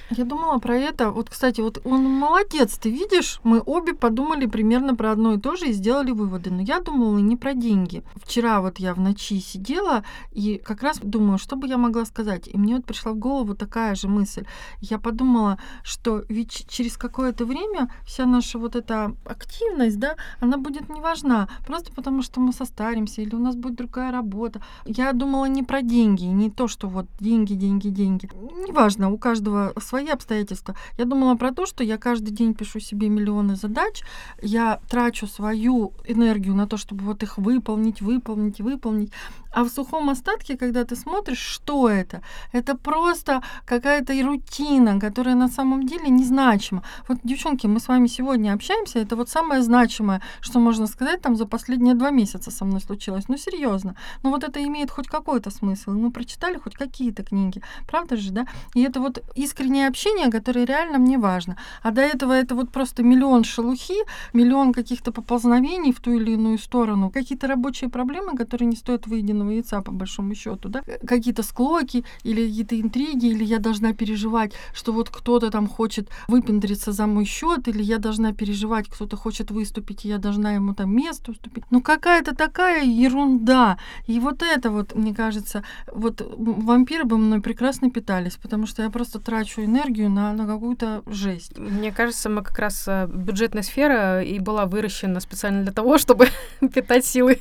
Я думала про это. Вот, кстати, вот он молодец, ты видишь, мы обе подумали примерно про одно и то же и сделали выводы. Но я думала не про деньги. Вчера вот я в ночи сидела и как раз думаю, что бы я могла сказать. И мне вот пришла в голову такая же мысль. Я подумала, что ведь через какое-то время вся наша вот эта активность, да, она будет не важна. Просто потому, что мы состаримся или у нас будет другая работа. Я думала не про деньги, не то, что вот деньги, деньги, деньги. Неважно, у каждого свои обстоятельства. Я думала про то, что я каждый день пишу себе миллионы задач, я трачу свою энергию на то, чтобы вот их выполнить, выполнить, выполнить. А в сухом остатке, когда ты смотришь, что это? Это просто какая-то рутина, которая на самом деле незначима. Вот, девчонки, мы с вами сегодня общаемся, это вот самое значимое, что можно сказать там за последние два месяца со мной случилось. Ну, серьезно. Ну, вот это имеет хоть какой-то смысл. Мы прочитали хоть какие-то книги. Правда же, да? И это вот искреннее общение, которое реально мне важно. А до этого это вот просто миллион шелухи, миллион каких-то поползновений в ту или иную сторону, какие-то рабочие проблемы, которые не стоят выеденного яйца, по большому счету, да, какие-то склоки или какие-то интриги, или я должна переживать, что вот кто-то там хочет выпендриться за мой счет, или я должна переживать, кто-то хочет выступить, и я должна ему там место уступить. Ну, какая-то такая ерунда. И вот это вот, мне кажется, вот вампиры бы мной прекрасно питались, потому что я просто трачу энергию на, на какую-то жесть. Мне кажется, мы как раз э, бюджетная сфера и была выращена специально для того, чтобы питать силы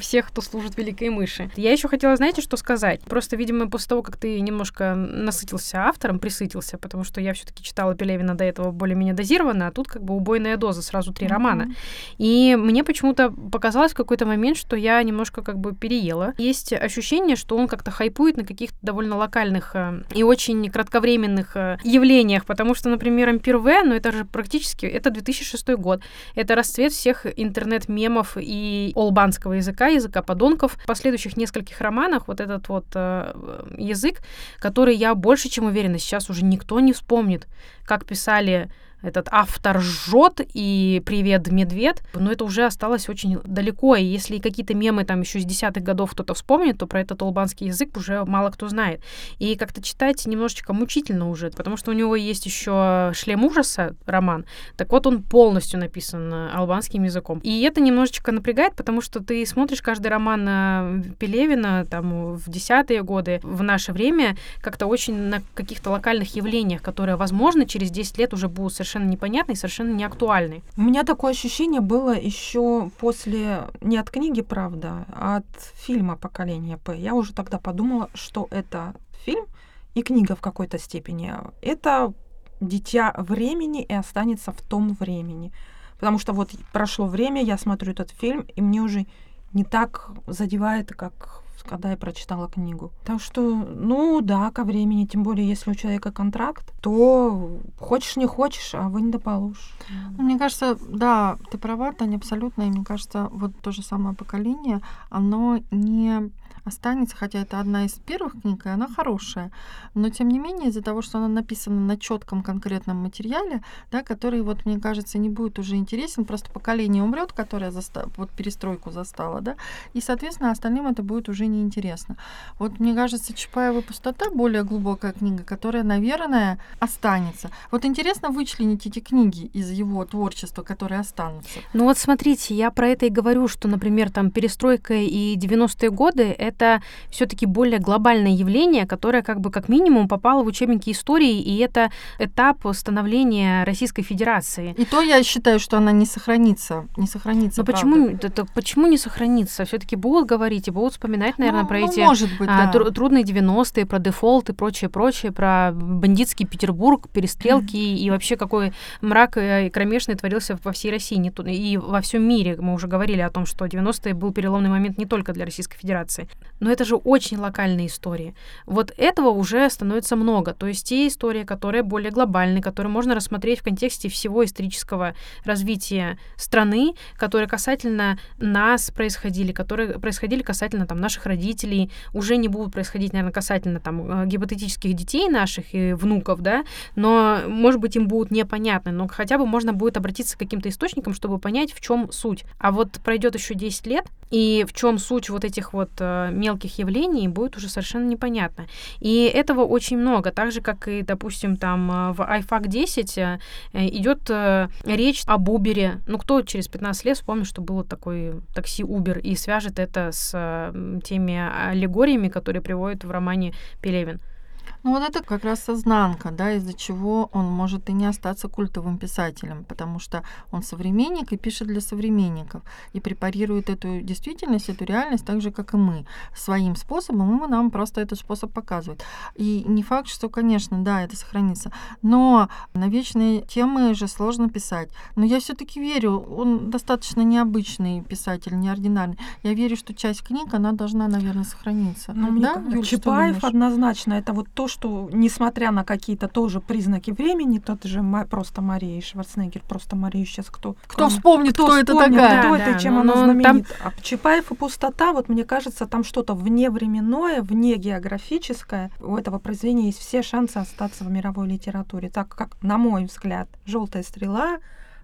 всех, кто служит Великой Мыши. Я еще хотела, знаете, что сказать? Просто, видимо, после того, как ты немножко насытился автором, присытился, потому что я все-таки читала Пелевина до этого более-менее дозированно, а тут как бы убойная доза, сразу три mm-hmm. романа. И мне почему-то показалось в какой-то момент, что я немножко как бы переела. Есть ощущение, что он как-то хайпует на каких-то довольно локальных э, и очень кратковременных э, явлениях, потому что, например, Ампир В, ну это же практически, это 2006 год, это расцвет всех интернет-мемов и олбанского языка, языка подонков. В последующих нескольких романах вот этот вот э, язык, который я больше чем уверена, сейчас уже никто не вспомнит, как писали этот автор жжет и привет, медведь, но это уже осталось очень далеко, и если какие-то мемы там еще с десятых годов кто-то вспомнит, то про этот албанский язык уже мало кто знает. И как-то читать немножечко мучительно уже, потому что у него есть еще «Шлем ужаса» роман, так вот он полностью написан албанским языком. И это немножечко напрягает, потому что ты смотришь каждый роман э, Пелевина там в десятые годы, в наше время, как-то очень на каких-то локальных явлениях, которые, возможно, через 10 лет уже будут совершенно совершенно непонятный, совершенно не актуальный. У меня такое ощущение было еще после, не от книги, правда, а от фильма «Поколение П». Я уже тогда подумала, что это фильм и книга в какой-то степени. Это дитя времени и останется в том времени. Потому что вот прошло время, я смотрю этот фильм, и мне уже не так задевает, как когда я прочитала книгу. Так что, ну да, ко времени, тем более, если у человека контракт, то хочешь не хочешь, а вы не доположишь. Ну, мне кажется, да, ты права, Таня, абсолютно. И мне кажется, вот то же самое поколение, оно не останется, хотя это одна из первых книг, и она хорошая. Но тем не менее, из-за того, что она написана на четком конкретном материале, да, который, вот, мне кажется, не будет уже интересен, просто поколение умрет, которое заста... вот перестройку застало, да, и, соответственно, остальным это будет уже неинтересно. Вот, мне кажется, Чапаева «Пустота» более глубокая книга, которая, наверное, останется. Вот интересно вычленить эти книги из его творчества, которые останутся. Ну вот смотрите, я про это и говорю, что, например, там перестройка и 90-е годы — это все-таки более глобальное явление, которое как бы как минимум попало в учебники истории, и это этап становления Российской Федерации. И то я считаю, что она не сохранится, не сохранится. Но почему, это, почему не сохранится? Все-таки будут говорить и будут вспоминать, наверное, ну, про ну, эти может быть, а, да. трудные 90-е, про дефолт и прочее, прочее, про бандитский Петербург, перестрелки mm-hmm. и вообще какой мрак и кромешный творился во всей России не, и во всем мире. Мы уже говорили о том, что 90-е был переломный момент не только для Российской Федерации. Но это же очень локальные истории. Вот этого уже становится много. То есть те истории, которые более глобальны, которые можно рассмотреть в контексте всего исторического развития страны, которые касательно нас происходили, которые происходили касательно там, наших родителей, уже не будут происходить, наверное, касательно там, э, гипотетических детей наших и внуков, да, но, может быть, им будут непонятны, но хотя бы можно будет обратиться к каким-то источникам, чтобы понять, в чем суть. А вот пройдет еще 10 лет, и в чем суть вот этих вот э, мелких явлений будет уже совершенно непонятно. И этого очень много, так же, как и, допустим, там э, в iFAC 10 э, идет э, речь об Uber. Ну, кто через 15 лет вспомнит, что было такой такси Uber, и свяжет это с теми аллегориями, которые приводят в романе Пелевин. Ну вот это как раз сознанка, да, из-за чего он может и не остаться культовым писателем, потому что он современник и пишет для современников, и препарирует эту действительность, эту реальность так же, как и мы, своим способом, и нам просто этот способ показывает. И не факт, что, конечно, да, это сохранится, но на вечные темы же сложно писать. Но я все таки верю, он достаточно необычный писатель, неординарный. Я верю, что часть книг, она должна, наверное, сохраниться. Ну, да, Юль, Чапаев однозначно, это вот то, что, несмотря на какие-то тоже признаки времени, тот же просто Мария Шварценеггер, просто Мария сейчас кто... Кто вспомнит, кто, кто это вспомнит, такая? Кто да, это, да, чем она знаменит. Там... А Чапаев и пустота, вот мне кажется, там что-то вневременное, вне географическое. У этого произведения есть все шансы остаться в мировой литературе. Так как, на мой взгляд, «Желтая стрела»,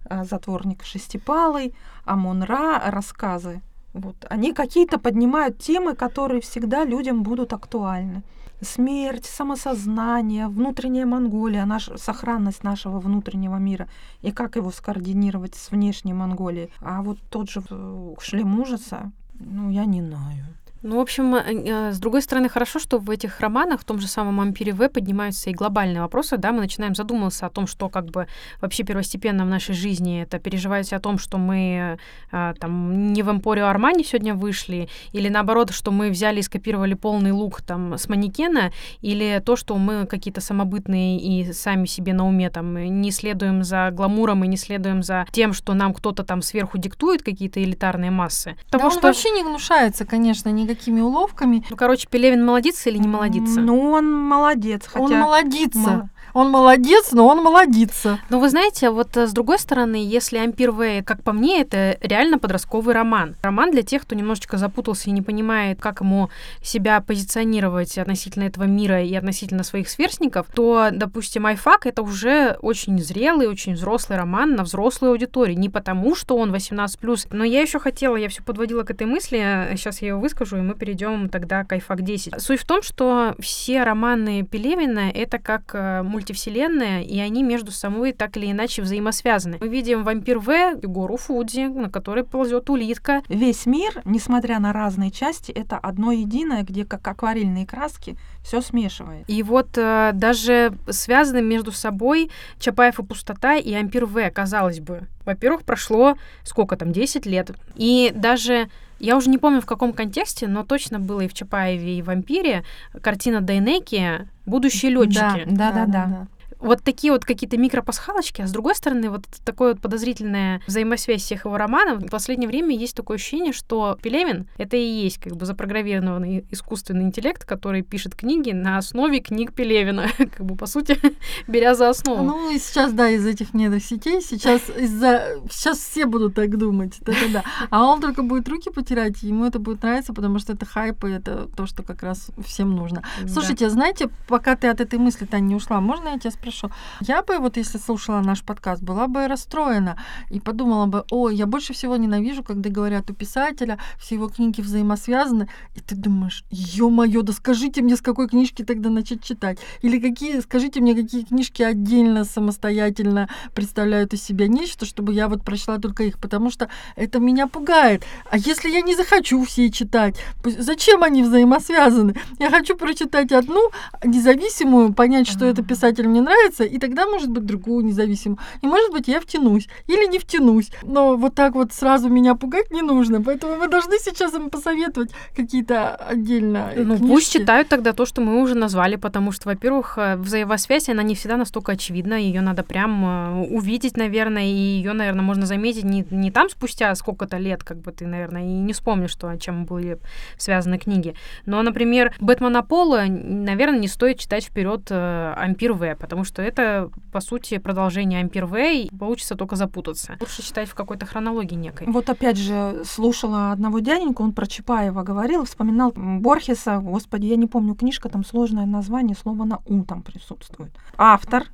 а, «Затворник шестипалый», «Амон-Ра», рассказы вот. Они какие-то поднимают темы, которые всегда людям будут актуальны смерть, самосознание, внутренняя Монголия, наш, сохранность нашего внутреннего мира и как его скоординировать с внешней Монголией. А вот тот же э, шлем ужаса, ну, я не знаю. Ну, в общем, э, э, с другой стороны, хорошо, что в этих романах, в том же самом «Ампире В» поднимаются и глобальные вопросы, да, мы начинаем задумываться о том, что как бы вообще первостепенно в нашей жизни, это переживать о том, что мы э, там не в «Эмпорио Армани» сегодня вышли, или наоборот, что мы взяли и скопировали полный лук там с манекена, или то, что мы какие-то самобытные и сами себе на уме там не следуем за гламуром и не следуем за тем, что нам кто-то там сверху диктует какие-то элитарные массы. Потому да что... он вообще не внушается, конечно, никаким какими уловками. Ну, короче, Пелевин молодец или не молодится? Ну, он молодец. Хотя... Он молодится. Он молодец, но он молодится. Но вы знаете, вот э, с другой стороны, если Ампир Вэй, как по мне, это реально подростковый роман. Роман для тех, кто немножечко запутался и не понимает, как ему себя позиционировать относительно этого мира и относительно своих сверстников, то, допустим, Айфак — это уже очень зрелый, очень взрослый роман на взрослую аудиторию. Не потому, что он 18+, но я еще хотела, я все подводила к этой мысли, сейчас я ее выскажу, и мы перейдем тогда к Айфак 10. Суть в том, что все романы Пелевина — это как э, мультивселенная, и они между собой так или иначе взаимосвязаны. Мы видим «Вампир В», гору Фудзи, на которой ползет улитка. Весь мир, несмотря на разные части, это одно единое, где как акварельные краски все смешивает. И вот э, даже связаны между собой Чапаев и пустота и Ампир В, казалось бы. Во-первых, прошло сколько там, 10 лет. И даже я уже не помню в каком контексте, но точно было и в Чапаеве, и в Вампире картина Дайнеки «Будущие летчики». Да, да, да. да вот такие вот какие-то микропасхалочки, а с другой стороны, вот такое вот подозрительная взаимосвязь всех его романов. В последнее время есть такое ощущение, что Пелевин — это и есть как бы запрограммированный искусственный интеллект, который пишет книги на основе книг Пелевина, как бы, по сути, беря за основу. Ну, и сейчас, да, из этих нейросетей, сейчас из-за... Сейчас все будут так думать, да-да-да. А он только будет руки потерять, ему это будет нравиться, потому что это хайп, и это то, что как раз всем нужно. Слушайте, знаете, пока ты от этой мысли, Таня, не ушла, можно я тебя спрошу? Хорошо. Я бы, вот если слушала наш подкаст, была бы расстроена и подумала бы, ой, я больше всего ненавижу, когда говорят у писателя, все его книги взаимосвязаны, и ты думаешь, ё-моё, да скажите мне, с какой книжки тогда начать читать? Или какие, скажите мне, какие книжки отдельно, самостоятельно представляют из себя нечто, чтобы я вот прочла только их, потому что это меня пугает. А если я не захочу все читать, зачем они взаимосвязаны? Я хочу прочитать одну независимую, понять, что это писатель мне нравится, нравится, и тогда, может быть, другую независимую. И, может быть, я втянусь или не втянусь. Но вот так вот сразу меня пугать не нужно. Поэтому мы должны сейчас им посоветовать какие-то отдельно Ну, книжки. пусть читают тогда то, что мы уже назвали, потому что, во-первых, э, взаимосвязь, она не всегда настолько очевидна, ее надо прям э, увидеть, наверное, и ее, наверное, можно заметить не, не там спустя сколько-то лет, как бы ты, наверное, и не вспомнишь, что, чем были связаны книги. Но, например, Бэтмена Пола, наверное, не стоит читать вперед э, Ампир В, потому что что это, по сути, продолжение Ампер Вэй, получится только запутаться. Лучше читать в какой-то хронологии некой. Вот опять же, слушала одного дяденьку, он про Чапаева говорил, вспоминал Борхеса, господи, я не помню, книжка, там сложное название, слово на «у» там присутствует. Автор,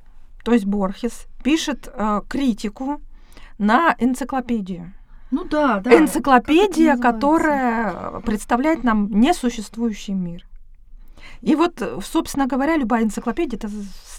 то есть Борхес, пишет э, критику на энциклопедию. Ну да, да. Энциклопедия, которая представляет нам несуществующий мир. И вот, собственно говоря, любая энциклопедия — это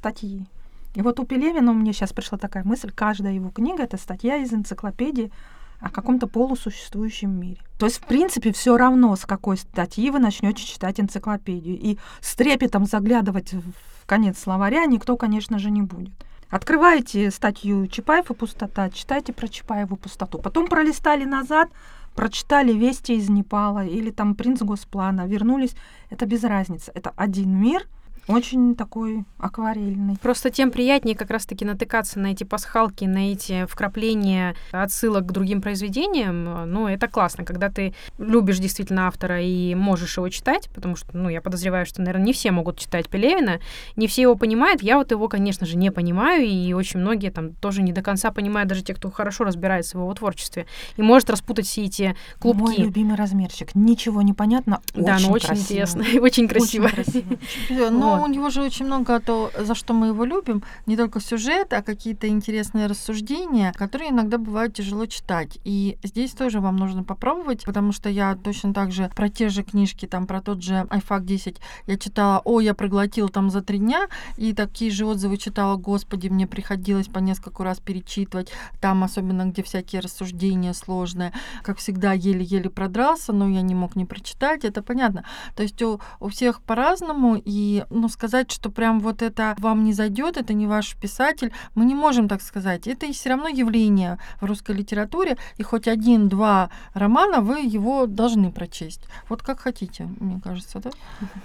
статьи. И вот у Пелевина у меня сейчас пришла такая мысль, каждая его книга — это статья из энциклопедии о каком-то полусуществующем мире. То есть, в принципе, все равно, с какой статьи вы начнете читать энциклопедию. И с трепетом заглядывать в конец словаря никто, конечно же, не будет. Открываете статью Чапаев и пустота, читайте про Чапаеву пустоту. Потом пролистали назад, прочитали «Вести из Непала» или там «Принц Госплана», вернулись, это без разницы. Это один мир — очень такой акварельный. Просто тем приятнее как раз-таки натыкаться на эти пасхалки, на эти вкрапления отсылок к другим произведениям. Ну, это классно, когда ты любишь действительно автора и можешь его читать, потому что, ну, я подозреваю, что, наверное, не все могут читать Пелевина, не все его понимают. Я вот его, конечно же, не понимаю, и очень многие там тоже не до конца понимают, даже те, кто хорошо разбирается в его творчестве, и может распутать все эти клубки. Мой любимый размерчик. Ничего не понятно, Да, но очень красиво. интересно и очень красиво. Очень красиво. Но у него же очень много то, за что мы его любим, не только сюжет, а какие-то интересные рассуждения, которые иногда бывают тяжело читать. И здесь тоже вам нужно попробовать, потому что я точно так же про те же книжки, там про тот же iFAC 10, я читала, о, я проглотила там за три дня, и такие же отзывы читала, господи, мне приходилось по несколько раз перечитывать, там особенно, где всякие рассуждения сложные, как всегда, еле-еле продрался, но я не мог не прочитать, это понятно. То есть у, у всех по-разному, и ну, сказать, что прям вот это вам не зайдет, это не ваш писатель, мы не можем так сказать. Это все равно явление в русской литературе, и хоть один-два романа вы его должны прочесть. Вот как хотите, мне кажется, да?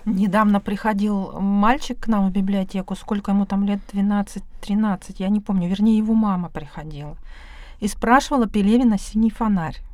Недавно приходил мальчик к нам в библиотеку, сколько ему там лет, 12-13, я не помню, вернее, его мама приходила. и спрашивала Пелевина «Синий фонарь».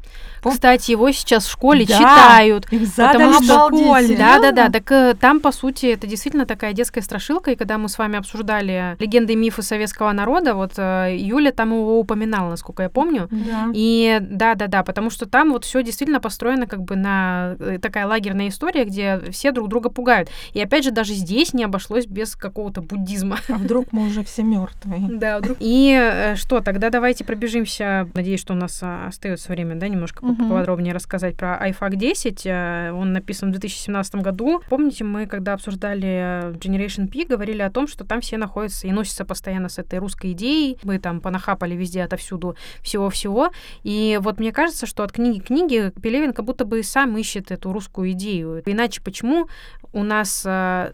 Кстати, его сейчас в школе Да, читают. Их Потому что- школе. Да, да, да. Так э, там, по сути, это действительно такая детская страшилка. И когда мы с вами обсуждали легенды и мифы советского народа, вот э, Юля там его упоминала, насколько я помню. Да. И да, да, да, потому что там вот все действительно построено как бы на э, такая лагерная история, где все друг друга пугают. И опять же, даже здесь не обошлось без какого-то буддизма. А вдруг мы уже все мертвые? Да, вдруг. И что, тогда давайте пробежимся. Надеюсь, что у нас остается время, да, немножко Мгм. поподробнее рассказать про iFAC 10. Э, Он написан в 2017 году. Помните, мы когда обсуждали э, Generation P, говорили о том, что там все находятся и носятся постоянно с этой русской идеей. Мы там понахапали везде отовсюду всего-всего. И вот мне кажется, что от книги к книге Пелевин как будто бы сам ищет эту русскую идею. Иначе почему у нас э,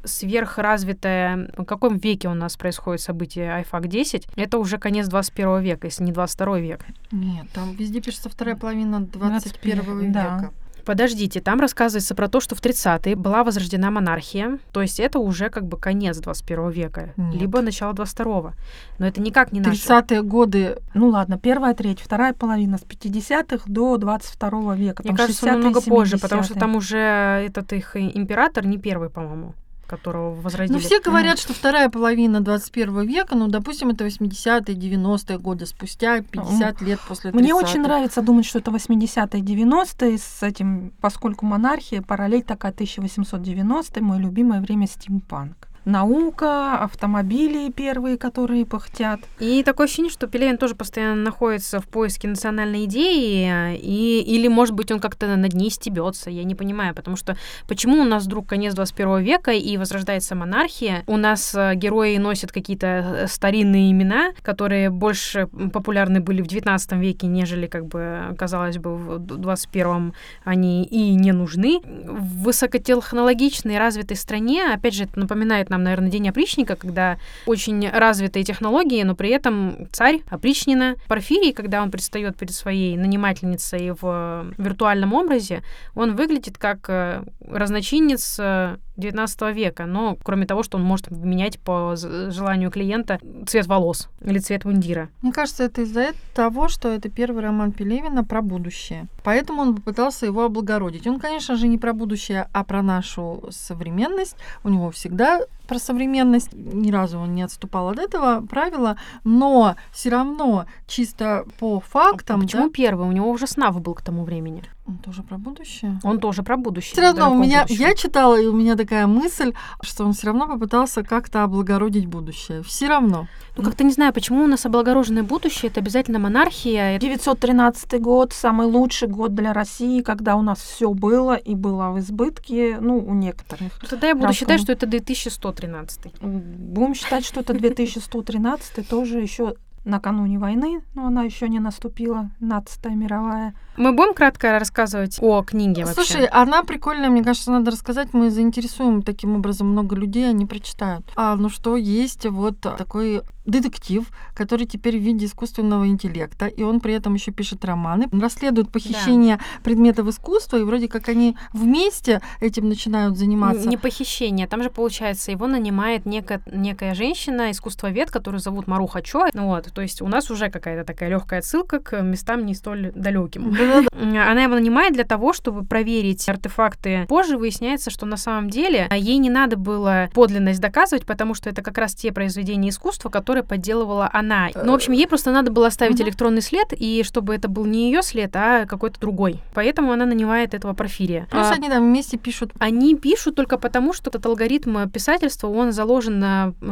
сверхразвитое... В каком веке у нас происходит событие iFAC 10? Это уже конец 21 века, если не 22 век. Нет, там везде пишется вторая половина 21 21, да. века. Подождите, там рассказывается про то, что в 30-е была возрождена монархия, то есть это уже как бы конец 21 века, Нет. либо начало 22-го. Но это никак не наше. 30-е годы Ну ладно, первая треть, вторая половина с 50-х до 22 века. Мне там кажется, он 60-е, намного позже, потому что 70-е. там уже этот их император не первый, по-моему, которого возродили. Ну, все говорят, что вторая половина 21 века, ну, допустим, это 80-е, 90-е годы спустя, 50 лет после 30 Мне очень нравится думать, что это 80-е, 90-е с этим, поскольку монархия, параллель такая 1890 мое любимое время стимпанк. Наука, автомобили первые, которые пыхтят. И такое ощущение, что Пелевин тоже постоянно находится в поиске национальной идеи, и, или, может быть, он как-то над ней стебется, я не понимаю, потому что почему у нас вдруг конец 21 века и возрождается монархия, у нас э, герои носят какие-то э, старинные имена, которые больше популярны были в 19 веке, нежели, как бы, казалось бы, в 21 они и не нужны. В высокотехнологичной, развитой стране, опять же, это напоминает нам, наверное, День опричника, когда очень развитые технологии, но при этом царь опричнина. Порфирий, когда он предстает перед своей нанимательницей в виртуальном образе, он выглядит как э, разночинец э, 19 века, но кроме того, что он может менять по желанию клиента цвет волос или цвет мундира. Мне кажется, это из-за того, что это первый роман Пелевина про будущее. Поэтому он попытался его облагородить. Он, конечно же, не про будущее, а про нашу современность. У него всегда про современность. Ни разу он не отступал от этого правила, но все равно чисто по фактам, Почему да, первый? У него уже снав был к тому времени. Он тоже про будущее. Он тоже про будущее. Все равно у меня, будущего. я читала, и у меня такая мысль, что он все равно попытался как-то облагородить будущее. Все равно. Ну, как-то не знаю, почему у нас облагороженное будущее, это обязательно монархия. 913 год, самый лучший год для России, когда у нас все было и было в избытке, ну, у некоторых. Ну, Тогда я буду Рамкам. считать, что это 2113. Будем считать, что это 2113 тоже еще накануне войны, но она еще не наступила, нацатая мировая. Мы будем кратко рассказывать о книге вообще? Слушай, она прикольная, мне кажется, надо рассказать. Мы заинтересуем таким образом много людей, они прочитают. А, ну что, есть вот такой детектив, который теперь в виде искусственного интеллекта, и он при этом еще пишет романы, расследует похищение предметов искусства, и вроде как они вместе этим начинают заниматься. Не похищение. Там же, получается, его нанимает нека- некая женщина, искусствовед, которую зовут Маруха Чо. Ну Вот, то есть у нас уже какая-то такая легкая отсылка к местам не столь далеким. Она его нанимает для того, чтобы проверить артефакты. Позже выясняется, что на самом деле ей не надо было подлинность доказывать, потому что это как раз те произведения искусства, которые подделывала она. Ну, в общем, ей просто надо было оставить Мгм. электронный след, и чтобы это был не ее след, а какой-то другой. Поэтому она нанимает этого Порфирия. Плюс А, они там вместе пишут они пишут только потому, что этот алгоритм писательства, он заложен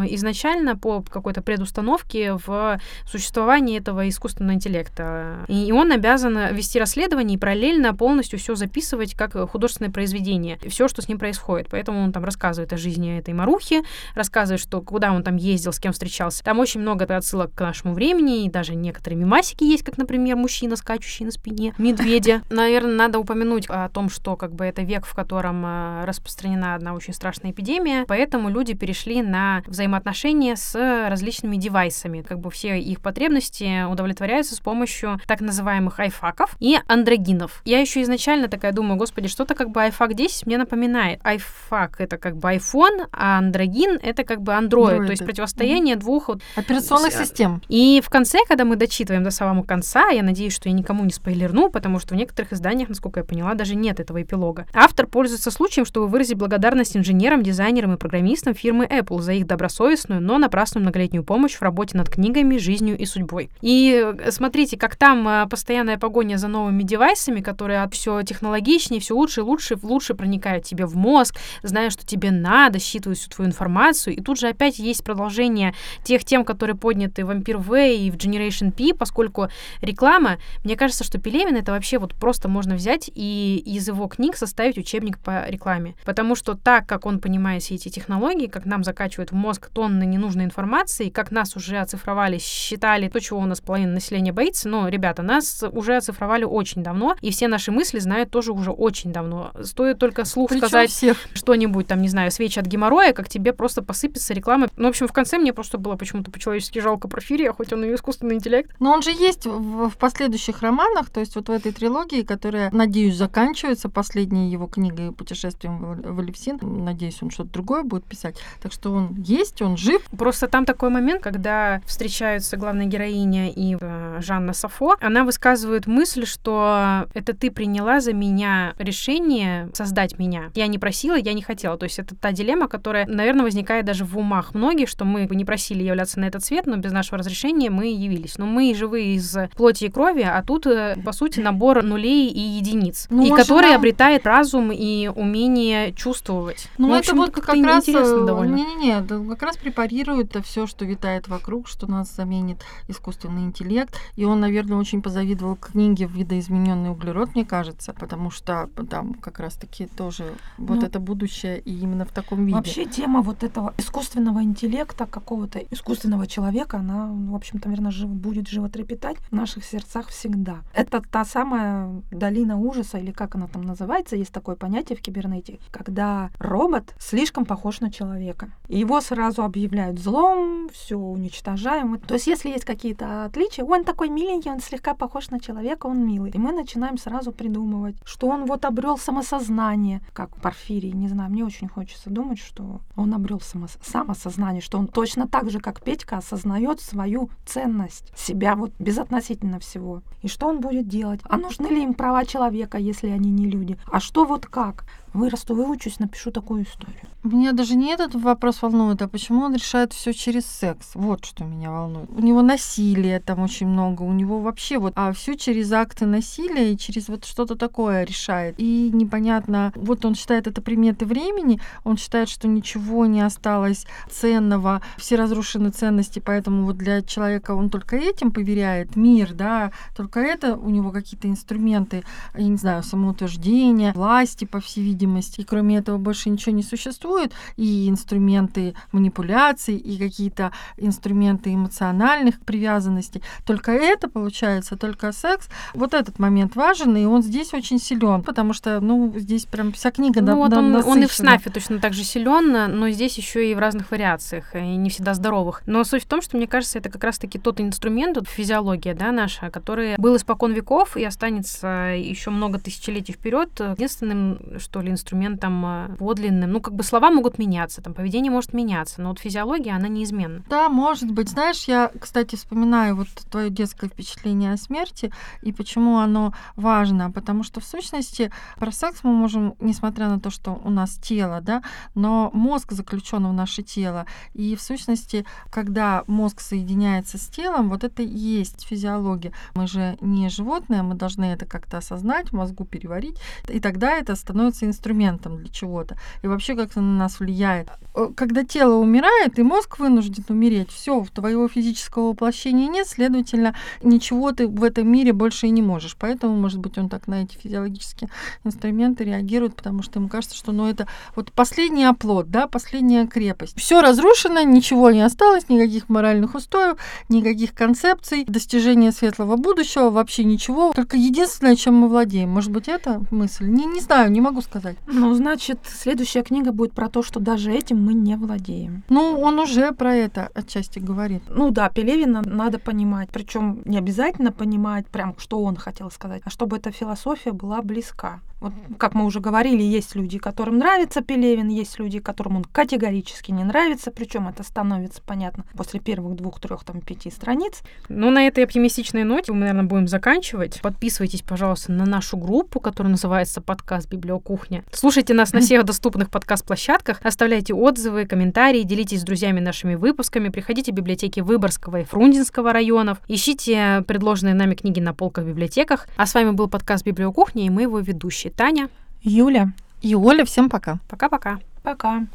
изначально по какой-то предустановке в существовании этого искусственного интеллекта. И он обязан вести расследование и параллельно полностью все записывать как художественное произведение. Все, что с ним происходит. Поэтому он там рассказывает о жизни этой Марухи, рассказывает, что куда он там ездил, с кем встречался. Там очень много отсылок к нашему времени, и даже некоторые мимасики есть, как, например, мужчина, скачущий на спине медведя. Наверное, надо упомянуть о том, что как бы это век, в котором э, распространена одна очень страшная эпидемия, поэтому люди перешли на взаимоотношения с различными девайсами. Как бы все их потребности удовлетворяются с помощью так называемых айфаков и андрогинов. Я еще изначально такая думаю, господи, что-то как бы iFAC 10 мне напоминает. iFAC это как бы iPhone, а андрогин это как бы Android, Android. то есть противостояние mm-hmm. двух вот, операционных систем. И в конце, когда мы дочитываем до самого конца, я надеюсь, что я никому не спойлерну, потому что в некоторых изданиях, насколько я поняла, даже нет этого эпилога. Автор пользуется случаем, чтобы выразить благодарность инженерам, дизайнерам и программистам фирмы Apple за их добросовестную, но напрасную многолетнюю помощь в работе над книгами, жизнью и судьбой. И э, смотрите, как там э, постоянная погоня за новыми девайсами, которые все технологичнее, все лучше и лучше, лучше проникают тебе в мозг, зная, что тебе надо, считывают всю твою информацию. И тут же опять есть продолжение тех тем, которые подняты в Vampire Way и в Generation P, поскольку реклама, мне кажется, что Пелевин это вообще вот просто можно взять и из его книг составить учебник по рекламе. Потому что так, как он понимает все эти технологии, как нам закачивают в мозг тонны ненужной информации, как нас уже оцифровали, считали то, чего у нас половина населения боится, но, ребята, нас уже оцифровали очень давно, и все наши мысли знают тоже уже очень давно. Стоит только слух Причем сказать всех. что-нибудь, там, не знаю, свечи от геморроя, как тебе просто посыпется реклама. Ну, в общем, в конце мне просто было почему-то по-человечески жалко Порфирия, хоть он и искусственный интеллект. Но он же есть в, в последующих романах, то есть вот в этой трилогии, которая, надеюсь, заканчивается последней его книгой «Путешествием в Алевсин». Надеюсь, он что-то другое будет писать. Так что он есть, он жив. Просто там такой момент, когда встречаются главная героиня и э, Жанна Сафо, она высказывает мысль, что это ты приняла за меня решение создать меня. Я не просила, я не хотела. То есть это та дилемма, которая, наверное, возникает даже в умах многих, что мы не просили являться на этот свет, но без нашего разрешения мы явились. Но мы живые из плоти и крови, а тут, э, по сути, набор нулей и единиц, ну, и который нам... обретает разум и умение чувствовать. Ну, ну это вот как раз интересно э. Не-не-не, как раз препарирует все, что витает вокруг, что нас заменит искусственный интеллект. И он, наверное, очень позавидовал книге «Видоизмененный углерод», мне кажется, потому что там как раз-таки тоже ну, вот это будущее и именно в таком виде. Вообще тема вот этого искусственного интеллекта, какого-то искусственного человека, она, в общем-то, наверное, жив, будет животрепетать в наших сердцах всегда. Это та самая долина ужаса, или как она там называется, есть такое понятие в кибернетике, когда робот слишком похож на человека. Его сразу объявляют злом, все уничтожаем. То есть, если есть какие-то отличия, он такой миленький, он слегка похож на человека, он милый. И мы начинаем сразу придумывать, что он вот обрел самосознание, как Порфирий, не знаю, мне очень хочется думать, что он обрел само самосознание, что он точно так же, как Петька, осознает свою ценность, себя вот безотносительно всего. И что он будет делать? А нужны ли им права человека, если они не люди? А что вот как? Вырасту, выучусь, напишу такую историю. Меня даже не этот вопрос волнует, а почему он решает все через секс. Вот что меня волнует. У него насилие там очень много, у него вообще вот, а все через акты насилия и через вот что-то такое решает. И непонятно, вот он считает это приметы времени, он считает, что ничего не осталось ценного, все разрушены ценности, поэтому вот для человека он только этим поверяет мир, да, только это у него какие-то инструменты, я не знаю, самоутверждения, власти, по всей видимости, видимость, и кроме этого больше ничего не существует, и инструменты манипуляций, и какие-то инструменты эмоциональных привязанностей. Только это получается, только секс. Вот этот момент важен, и он здесь очень силен, потому что, ну, здесь прям вся книга ну, да, вот он, он и в снафе точно так же силен, но здесь еще и в разных вариациях, и не всегда здоровых. Но суть в том, что мне кажется, это как раз-таки тот инструмент, вот физиология, да, наша, который был испокон веков и останется еще много тысячелетий вперед единственным, что ли, инструментом э, подлинным. Ну, как бы слова могут меняться, там поведение может меняться, но вот физиология, она неизменна. Да, может быть. Знаешь, я, кстати, вспоминаю вот твое детское впечатление о смерти и почему оно важно. Потому что, в сущности, про секс мы можем, несмотря на то, что у нас тело, да, но мозг заключен в наше тело. И, в сущности, когда мозг соединяется с телом, вот это и есть физиология. Мы же не животные, мы должны это как-то осознать, мозгу переварить, и тогда это становится инструментом для чего-то. И вообще как-то на нас влияет. Э, когда тело умирает, и мозг вынужден умереть, все, твоего физического воплощения нет, следовательно, ничего ты в этом мире больше и не можешь. Поэтому, может быть, он так на эти физиологические инструменты реагирует, потому что ему кажется, что ну, это вот последний оплот, да, последняя крепость. Все разрушено, ничего не осталось, никаких моральных устоев, никаких концепций, достижения светлого будущего, вообще ничего. Только единственное, чем мы владеем. Может быть, это мысль? Не, не знаю, не могу сказать. Сказать. Ну, значит, следующая книга будет про то, что даже этим мы не владеем. Ну, он уже про это отчасти говорит. Ну да, Пелевина надо понимать, причем не обязательно понимать прям, что он хотел сказать, а чтобы эта философия была близка. Вот, как мы уже говорили, есть люди, которым нравится Пелевин, есть люди, которым он категорически не нравится, причем это становится понятно после первых двух, трех, там, пяти страниц. Ну, на этой оптимистичной ноте мы, наверное, будем заканчивать. Подписывайтесь, пожалуйста, на нашу группу, которая называется «Подкаст Библиокухня». Слушайте нас на всех доступных подкаст-площадках, оставляйте отзывы, комментарии, делитесь с друзьями нашими выпусками, приходите в библиотеки Выборгского и Фрунзенского районов, ищите предложенные нами книги на полках в библиотеках. А с вами был подкаст Библиокухня и мы его ведущие Таня, Юля И Оля, всем пока. Пока-пока. Пока.